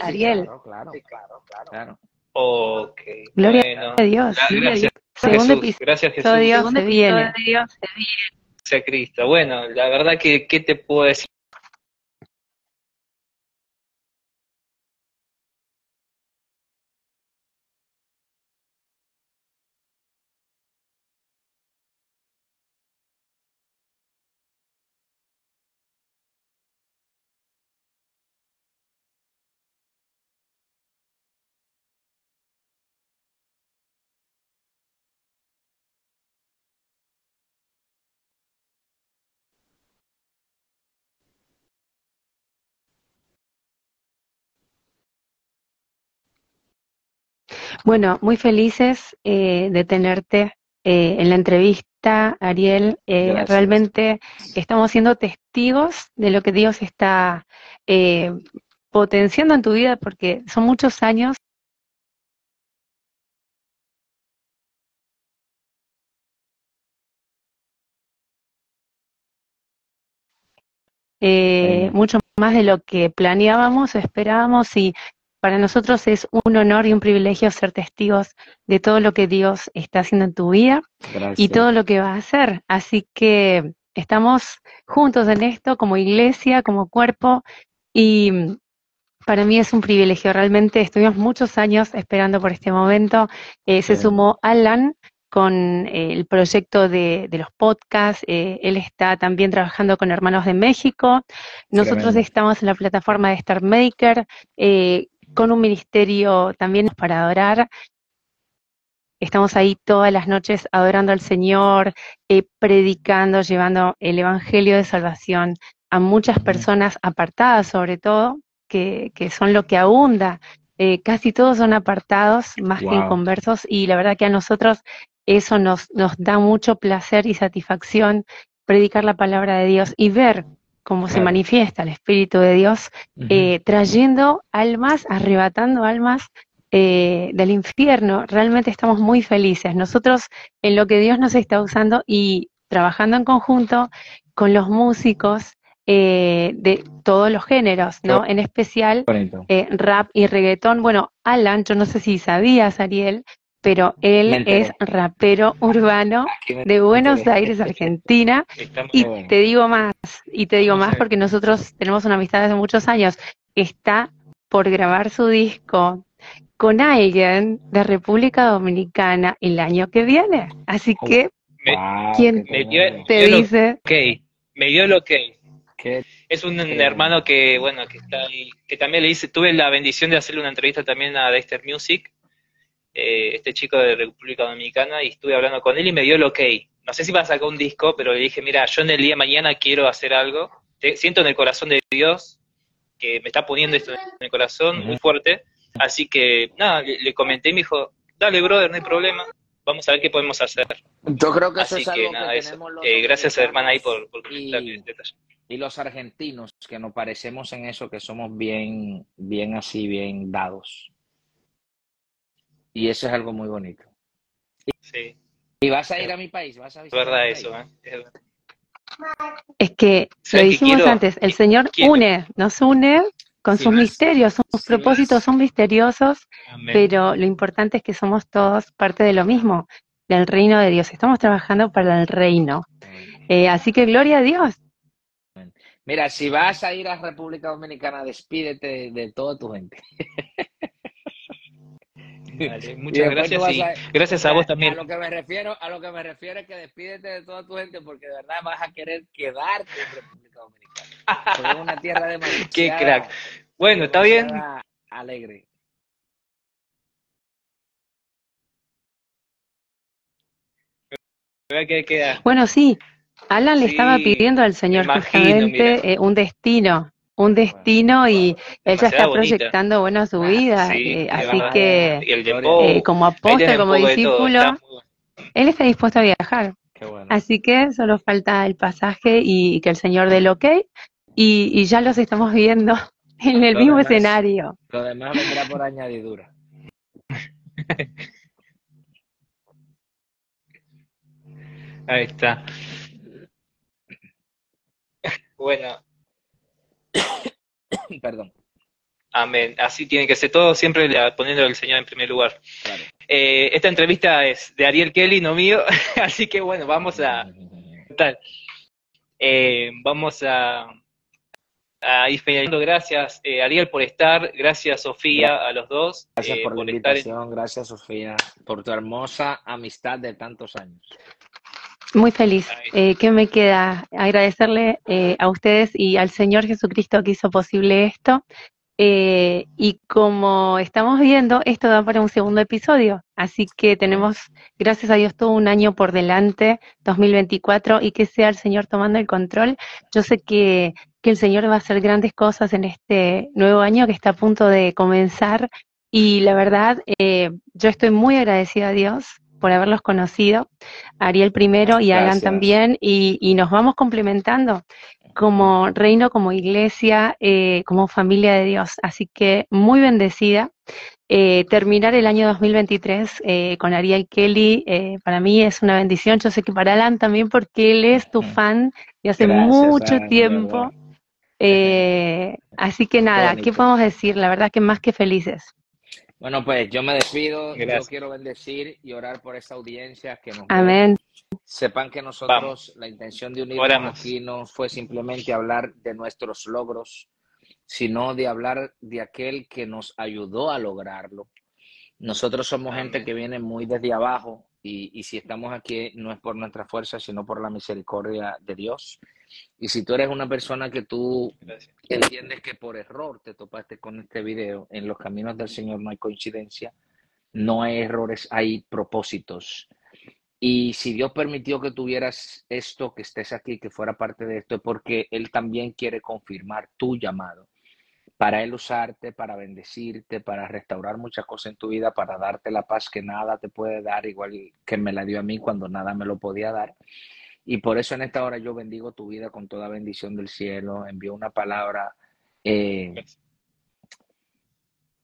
Ariel. Claro, claro, claro. Ok. Gloria a Dios. Gracias, Segundo episodio gracias Jesús. se viene. Gracias a Cristo. Bueno, la verdad que, ¿qué te puedo decir? Bueno, muy felices eh, de tenerte eh, en la entrevista, Ariel. Eh, realmente estamos siendo testigos de lo que Dios está potenciando en tu vida porque son muchos años mucho más de lo que planeábamos o esperábamos y para nosotros es un honor y un privilegio ser testigos de todo lo que Dios está haciendo en tu vida y todo lo que va a hacer. Así que estamos juntos en esto como iglesia, como cuerpo y para mí es un privilegio. Realmente estuvimos muchos años esperando por este momento. Eh, se sumó Alan con eh, el proyecto de, los podcasts. Eh, él está también trabajando con Hermanos de México. Nosotros estamos en la plataforma de Star Maker con un ministerio también para adorar. Estamos ahí todas las noches adorando al Señor, eh, predicando, llevando el Evangelio de Salvación a muchas personas apartadas sobre todo, que, son lo que abunda. Eh, casi todos son apartados, más que inconversos, y la verdad que a nosotros eso nos, nos da mucho placer y satisfacción predicar la palabra de Dios y ver cómo se manifiesta el Espíritu de Dios, eh, trayendo almas, arrebatando almas eh, del infierno. Realmente estamos muy felices. Nosotros en lo que Dios nos está usando y trabajando en conjunto con los músicos eh, de todos los géneros, ¿no? En especial rap y reggaetón. Bueno, Alan, yo no sé si sabías, Ariel, pero él es rapero urbano de Buenos Aires, Argentina. Y te digo más, y te digo más porque nosotros tenemos una amistad desde muchos años. Está por grabar su disco con alguien de República Dominicana el año que viene. Así que, ¿quién te dice? Ok, me dio lo que es un hermano que, bueno, que está ahí, que también le hice, tuve la bendición de hacerle una entrevista también a Dexter Music eh, este chico de República Dominicana, y estuve hablando con él y me dio el ok. No sé si va a sacar un disco, pero le dije, mira, yo en el día de mañana quiero hacer algo. siento en el corazón de Dios que me está poniendo esto en el corazón muy fuerte. Así que, nada, le, comenté y me dijo, dale, brother, no hay problema. Vamos a ver qué podemos hacer. Yo creo que eso es algo que, tenemos eh, Gracias, hermana, ahí por, por y, y los argentinos, que nos parecemos en eso, que somos bien, bien así, bien dados. Y eso es algo muy bonito. Sí. Y vas a ir a mi país, vas a visitar. Es verdad eso, ¿eh? Es que lo dijimos antes, el Señor une, nos une con sus misterios, sus propósitos son misteriosos, pero lo importante es que somos todos parte de lo mismo, del reino de Dios. Estamos trabajando para el reino. Eh, así que gloria a Dios. Mira, si vas a ir a República Dominicana, despídete de toda tu gente. muchas gracias y gracias a vos también. A lo que me refiero, a lo que me refiero es que despídete de toda tu gente porque de verdad vas a querer quedarte en República Dominicana. Porque es una tierra demasiado Qué crack. Bueno, está bien. Alegre. Bueno, sí. Alan le estaba pidiendo al Señor justamente eh, un destino un destino y él ya está proyectando bueno su vida. Eh, así que eh, como apóstol, como discípulo, él está dispuesto a viajar. Así que solo falta el pasaje y, que el Señor dé el ok y, ya los estamos viendo en el mismo escenario. Lo demás vendrá por añadidura. Ahí está. Bueno. Perdón. Amén. Así tiene que ser todo, siempre poniendo al Señor en primer lugar. Eh, esta entrevista es de Ariel Kelly, no mío, así que bueno, vamos a... Tal. Eh, vamos a, a ir finalizando. Gracias, eh, Ariel, por estar. Gracias, Sofía, a los dos. Gracias por, la invitación. Gracias, Sofía, por tu hermosa amistad de tantos años. Muy feliz. Eh, ¿Qué me queda? Agradecerle eh, a ustedes y al Señor Jesucristo que hizo posible esto. Eh, y como estamos viendo, esto da para un segundo episodio. Así que tenemos, gracias a Dios, todo un año por delante, 2024, y que sea el Señor tomando el control. Yo sé que, que el Señor va a hacer grandes cosas en este nuevo año que está a punto de comenzar. Y la verdad, eh, yo estoy muy agradecida a Dios por haberlos conocido, Ariel primero y Alan también, y, nos vamos complementando como reino, como iglesia, eh, como familia de Dios. Así que muy bendecida. Eh, terminar el año 2023 eh, con Ariel Kelly para mí es una bendición. Yo sé que para Alan también porque él es tu fan de hace mucho tiempo. así que nada, ¿qué podemos decir? La verdad que más que felices. Bueno, pues yo me despido. Yo quiero bendecir y orar por esta audiencia que nos Amén. Sepan que nosotros, la intención de unirnos aquí no fue simplemente hablar de nuestros logros, sino de hablar de aquel que nos ayudó a lograrlo. Nosotros somos gente que viene muy desde abajo y, y si estamos aquí no es por nuestra fuerza, sino por la misericordia de Dios. Y si tú eres una persona que tú entiendes que por error te topaste con este video, en los caminos del Señor no hay coincidencia, no hay errores, hay propósitos. Y si Dios permitió que tuvieras esto, que estés aquí, que fuera parte de esto, es porque Él también quiere confirmar tu llamado. Para Él usarte, para bendecirte, para restaurar muchas cosas en tu vida, para darte la paz que nada te puede dar, igual que me la dio a mí cuando nada me lo podía dar. Y por eso en esta hora yo bendigo tu vida con toda bendición del cielo. Envío una palabra eh,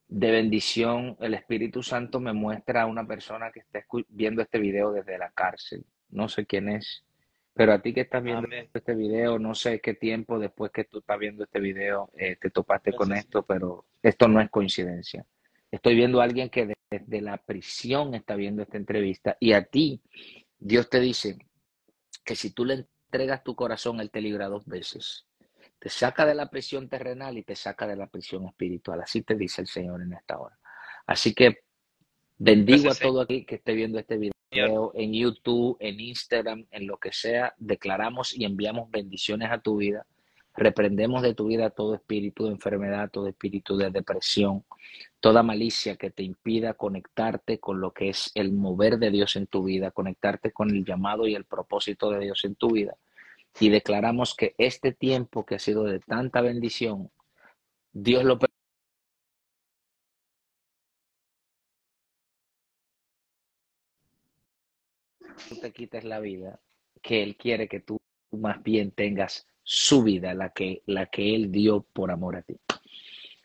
de bendición. El Espíritu Santo me muestra a una persona que está viendo este video desde la cárcel. No sé quién es, pero a ti que estás viendo este video, no sé qué tiempo después que tú estás viendo este video eh, te topaste con esto, pero esto no es coincidencia. Estoy viendo a alguien que desde la prisión está viendo esta entrevista y a ti Dios te dice, que si tú le entregas tu corazón, Él te libra dos veces. Te saca de la prisión terrenal y te saca de la prisión espiritual. Así te dice el Señor en esta hora. Así que bendigo a todo aquí que esté viendo este video en YouTube, en Instagram, en lo que sea. Declaramos y enviamos bendiciones a tu vida Reprendemos de tu vida todo espíritu de enfermedad, todo espíritu de depresión, toda malicia que te impida conectarte con lo que es el mover de Dios en tu vida, conectarte con el llamado y el propósito de Dios en tu vida. Y declaramos que este tiempo que ha sido de tanta bendición, Dios lo te quites la vida, que Él quiere que tú más bien tengas su vida, la que, la que Él dio por amor a ti.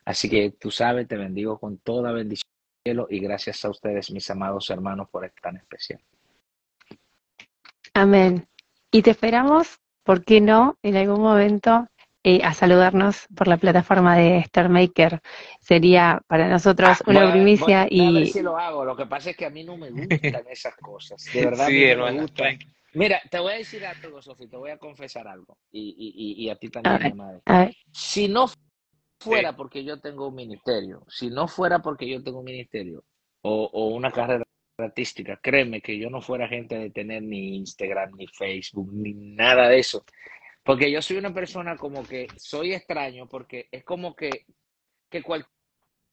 Así que tú sabes, te bendigo con toda bendición y gracias a ustedes, mis amados hermanos, por estar tan especial. Amén. Y te esperamos, ¿por qué no, en algún momento eh, a saludarnos por la plataforma de Star Maker? Sería para nosotros ah, una primicia y... A ver si lo hago, lo que pasa es que a mí no me gustan esas cosas, de verdad sí, me gustan. Mira, te voy a decir algo, Sofía, te voy a confesar algo. Y, a ti también, madre. Si no fuera porque yo tengo un ministerio, si no fuera porque yo tengo un ministerio o, una carrera artística, créeme que yo no fuera gente de tener ni Instagram, ni Facebook, ni nada de eso. Porque yo soy una persona como que soy extraño, porque es como que, que cualquier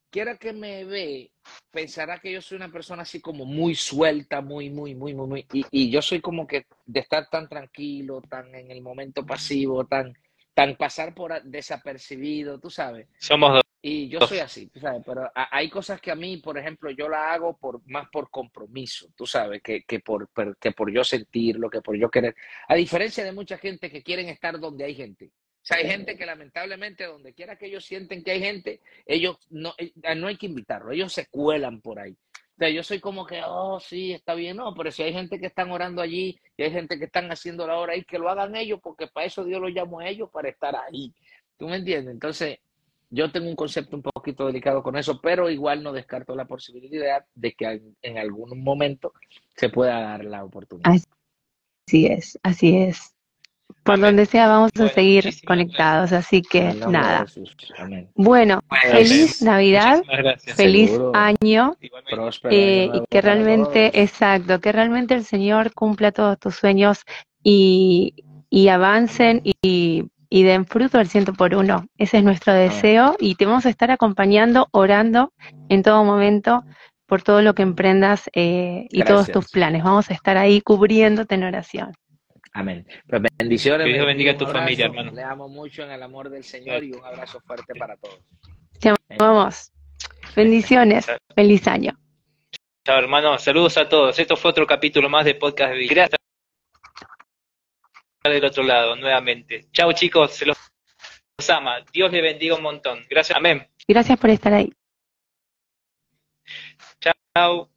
quiera que me ve, pensará que yo soy una persona así como muy suelta, muy, muy, muy, muy, muy. Y, yo soy como que de estar tan tranquilo, tan en el momento pasivo, tan, tan pasar por desapercibido, tú sabes. Somos dos. Y yo soy así, tú sabes, pero hay cosas que a mí, por ejemplo, yo la hago por más por compromiso, tú sabes, que, que, por, que por yo sentirlo, que por yo querer. A diferencia de mucha gente que quieren estar donde hay gente. O sea, hay gente que lamentablemente donde quiera que ellos sienten que hay gente, ellos no, eh, no hay que invitarlo, ellos se cuelan por ahí. O sea, yo soy como que, oh, sí, está bien, no, pero si hay gente que están orando allí, y hay gente que están haciendo la hora ahí, que lo hagan ellos, porque para eso Dios los llamó a ellos, para estar ahí. ¿Tú me entiendes? Entonces, yo tengo un concepto un poquito delicado con eso, pero igual no descarto la posibilidad de que en algún momento se pueda dar la oportunidad. Así es, así es. Por donde sea vamos a seguir conectados, así que nada. Bueno, feliz Navidad, feliz año eh, y que realmente, exacto, que realmente el Señor cumpla todos tus sueños y, y avancen y y den fruto al ciento por uno. Ese es nuestro deseo y te vamos a estar acompañando, orando en todo momento por todo lo que emprendas eh, y todos tus planes. Vamos a estar ahí cubriéndote en oración. Amén. Pues bendiciones. Que Dios bendiga a tu familia, hermano. Le amo mucho en el amor del Señor y un abrazo fuerte para todos. Te amamos. Bendiciones. Feliz año. Chao, hermano. Saludos a todos. Esto fue otro capítulo más de Podcast de Gracias del otro lado nuevamente. Chao chicos, se los, ama. Dios le bendiga un montón. Gracias. Amén. Gracias por estar ahí. Chao.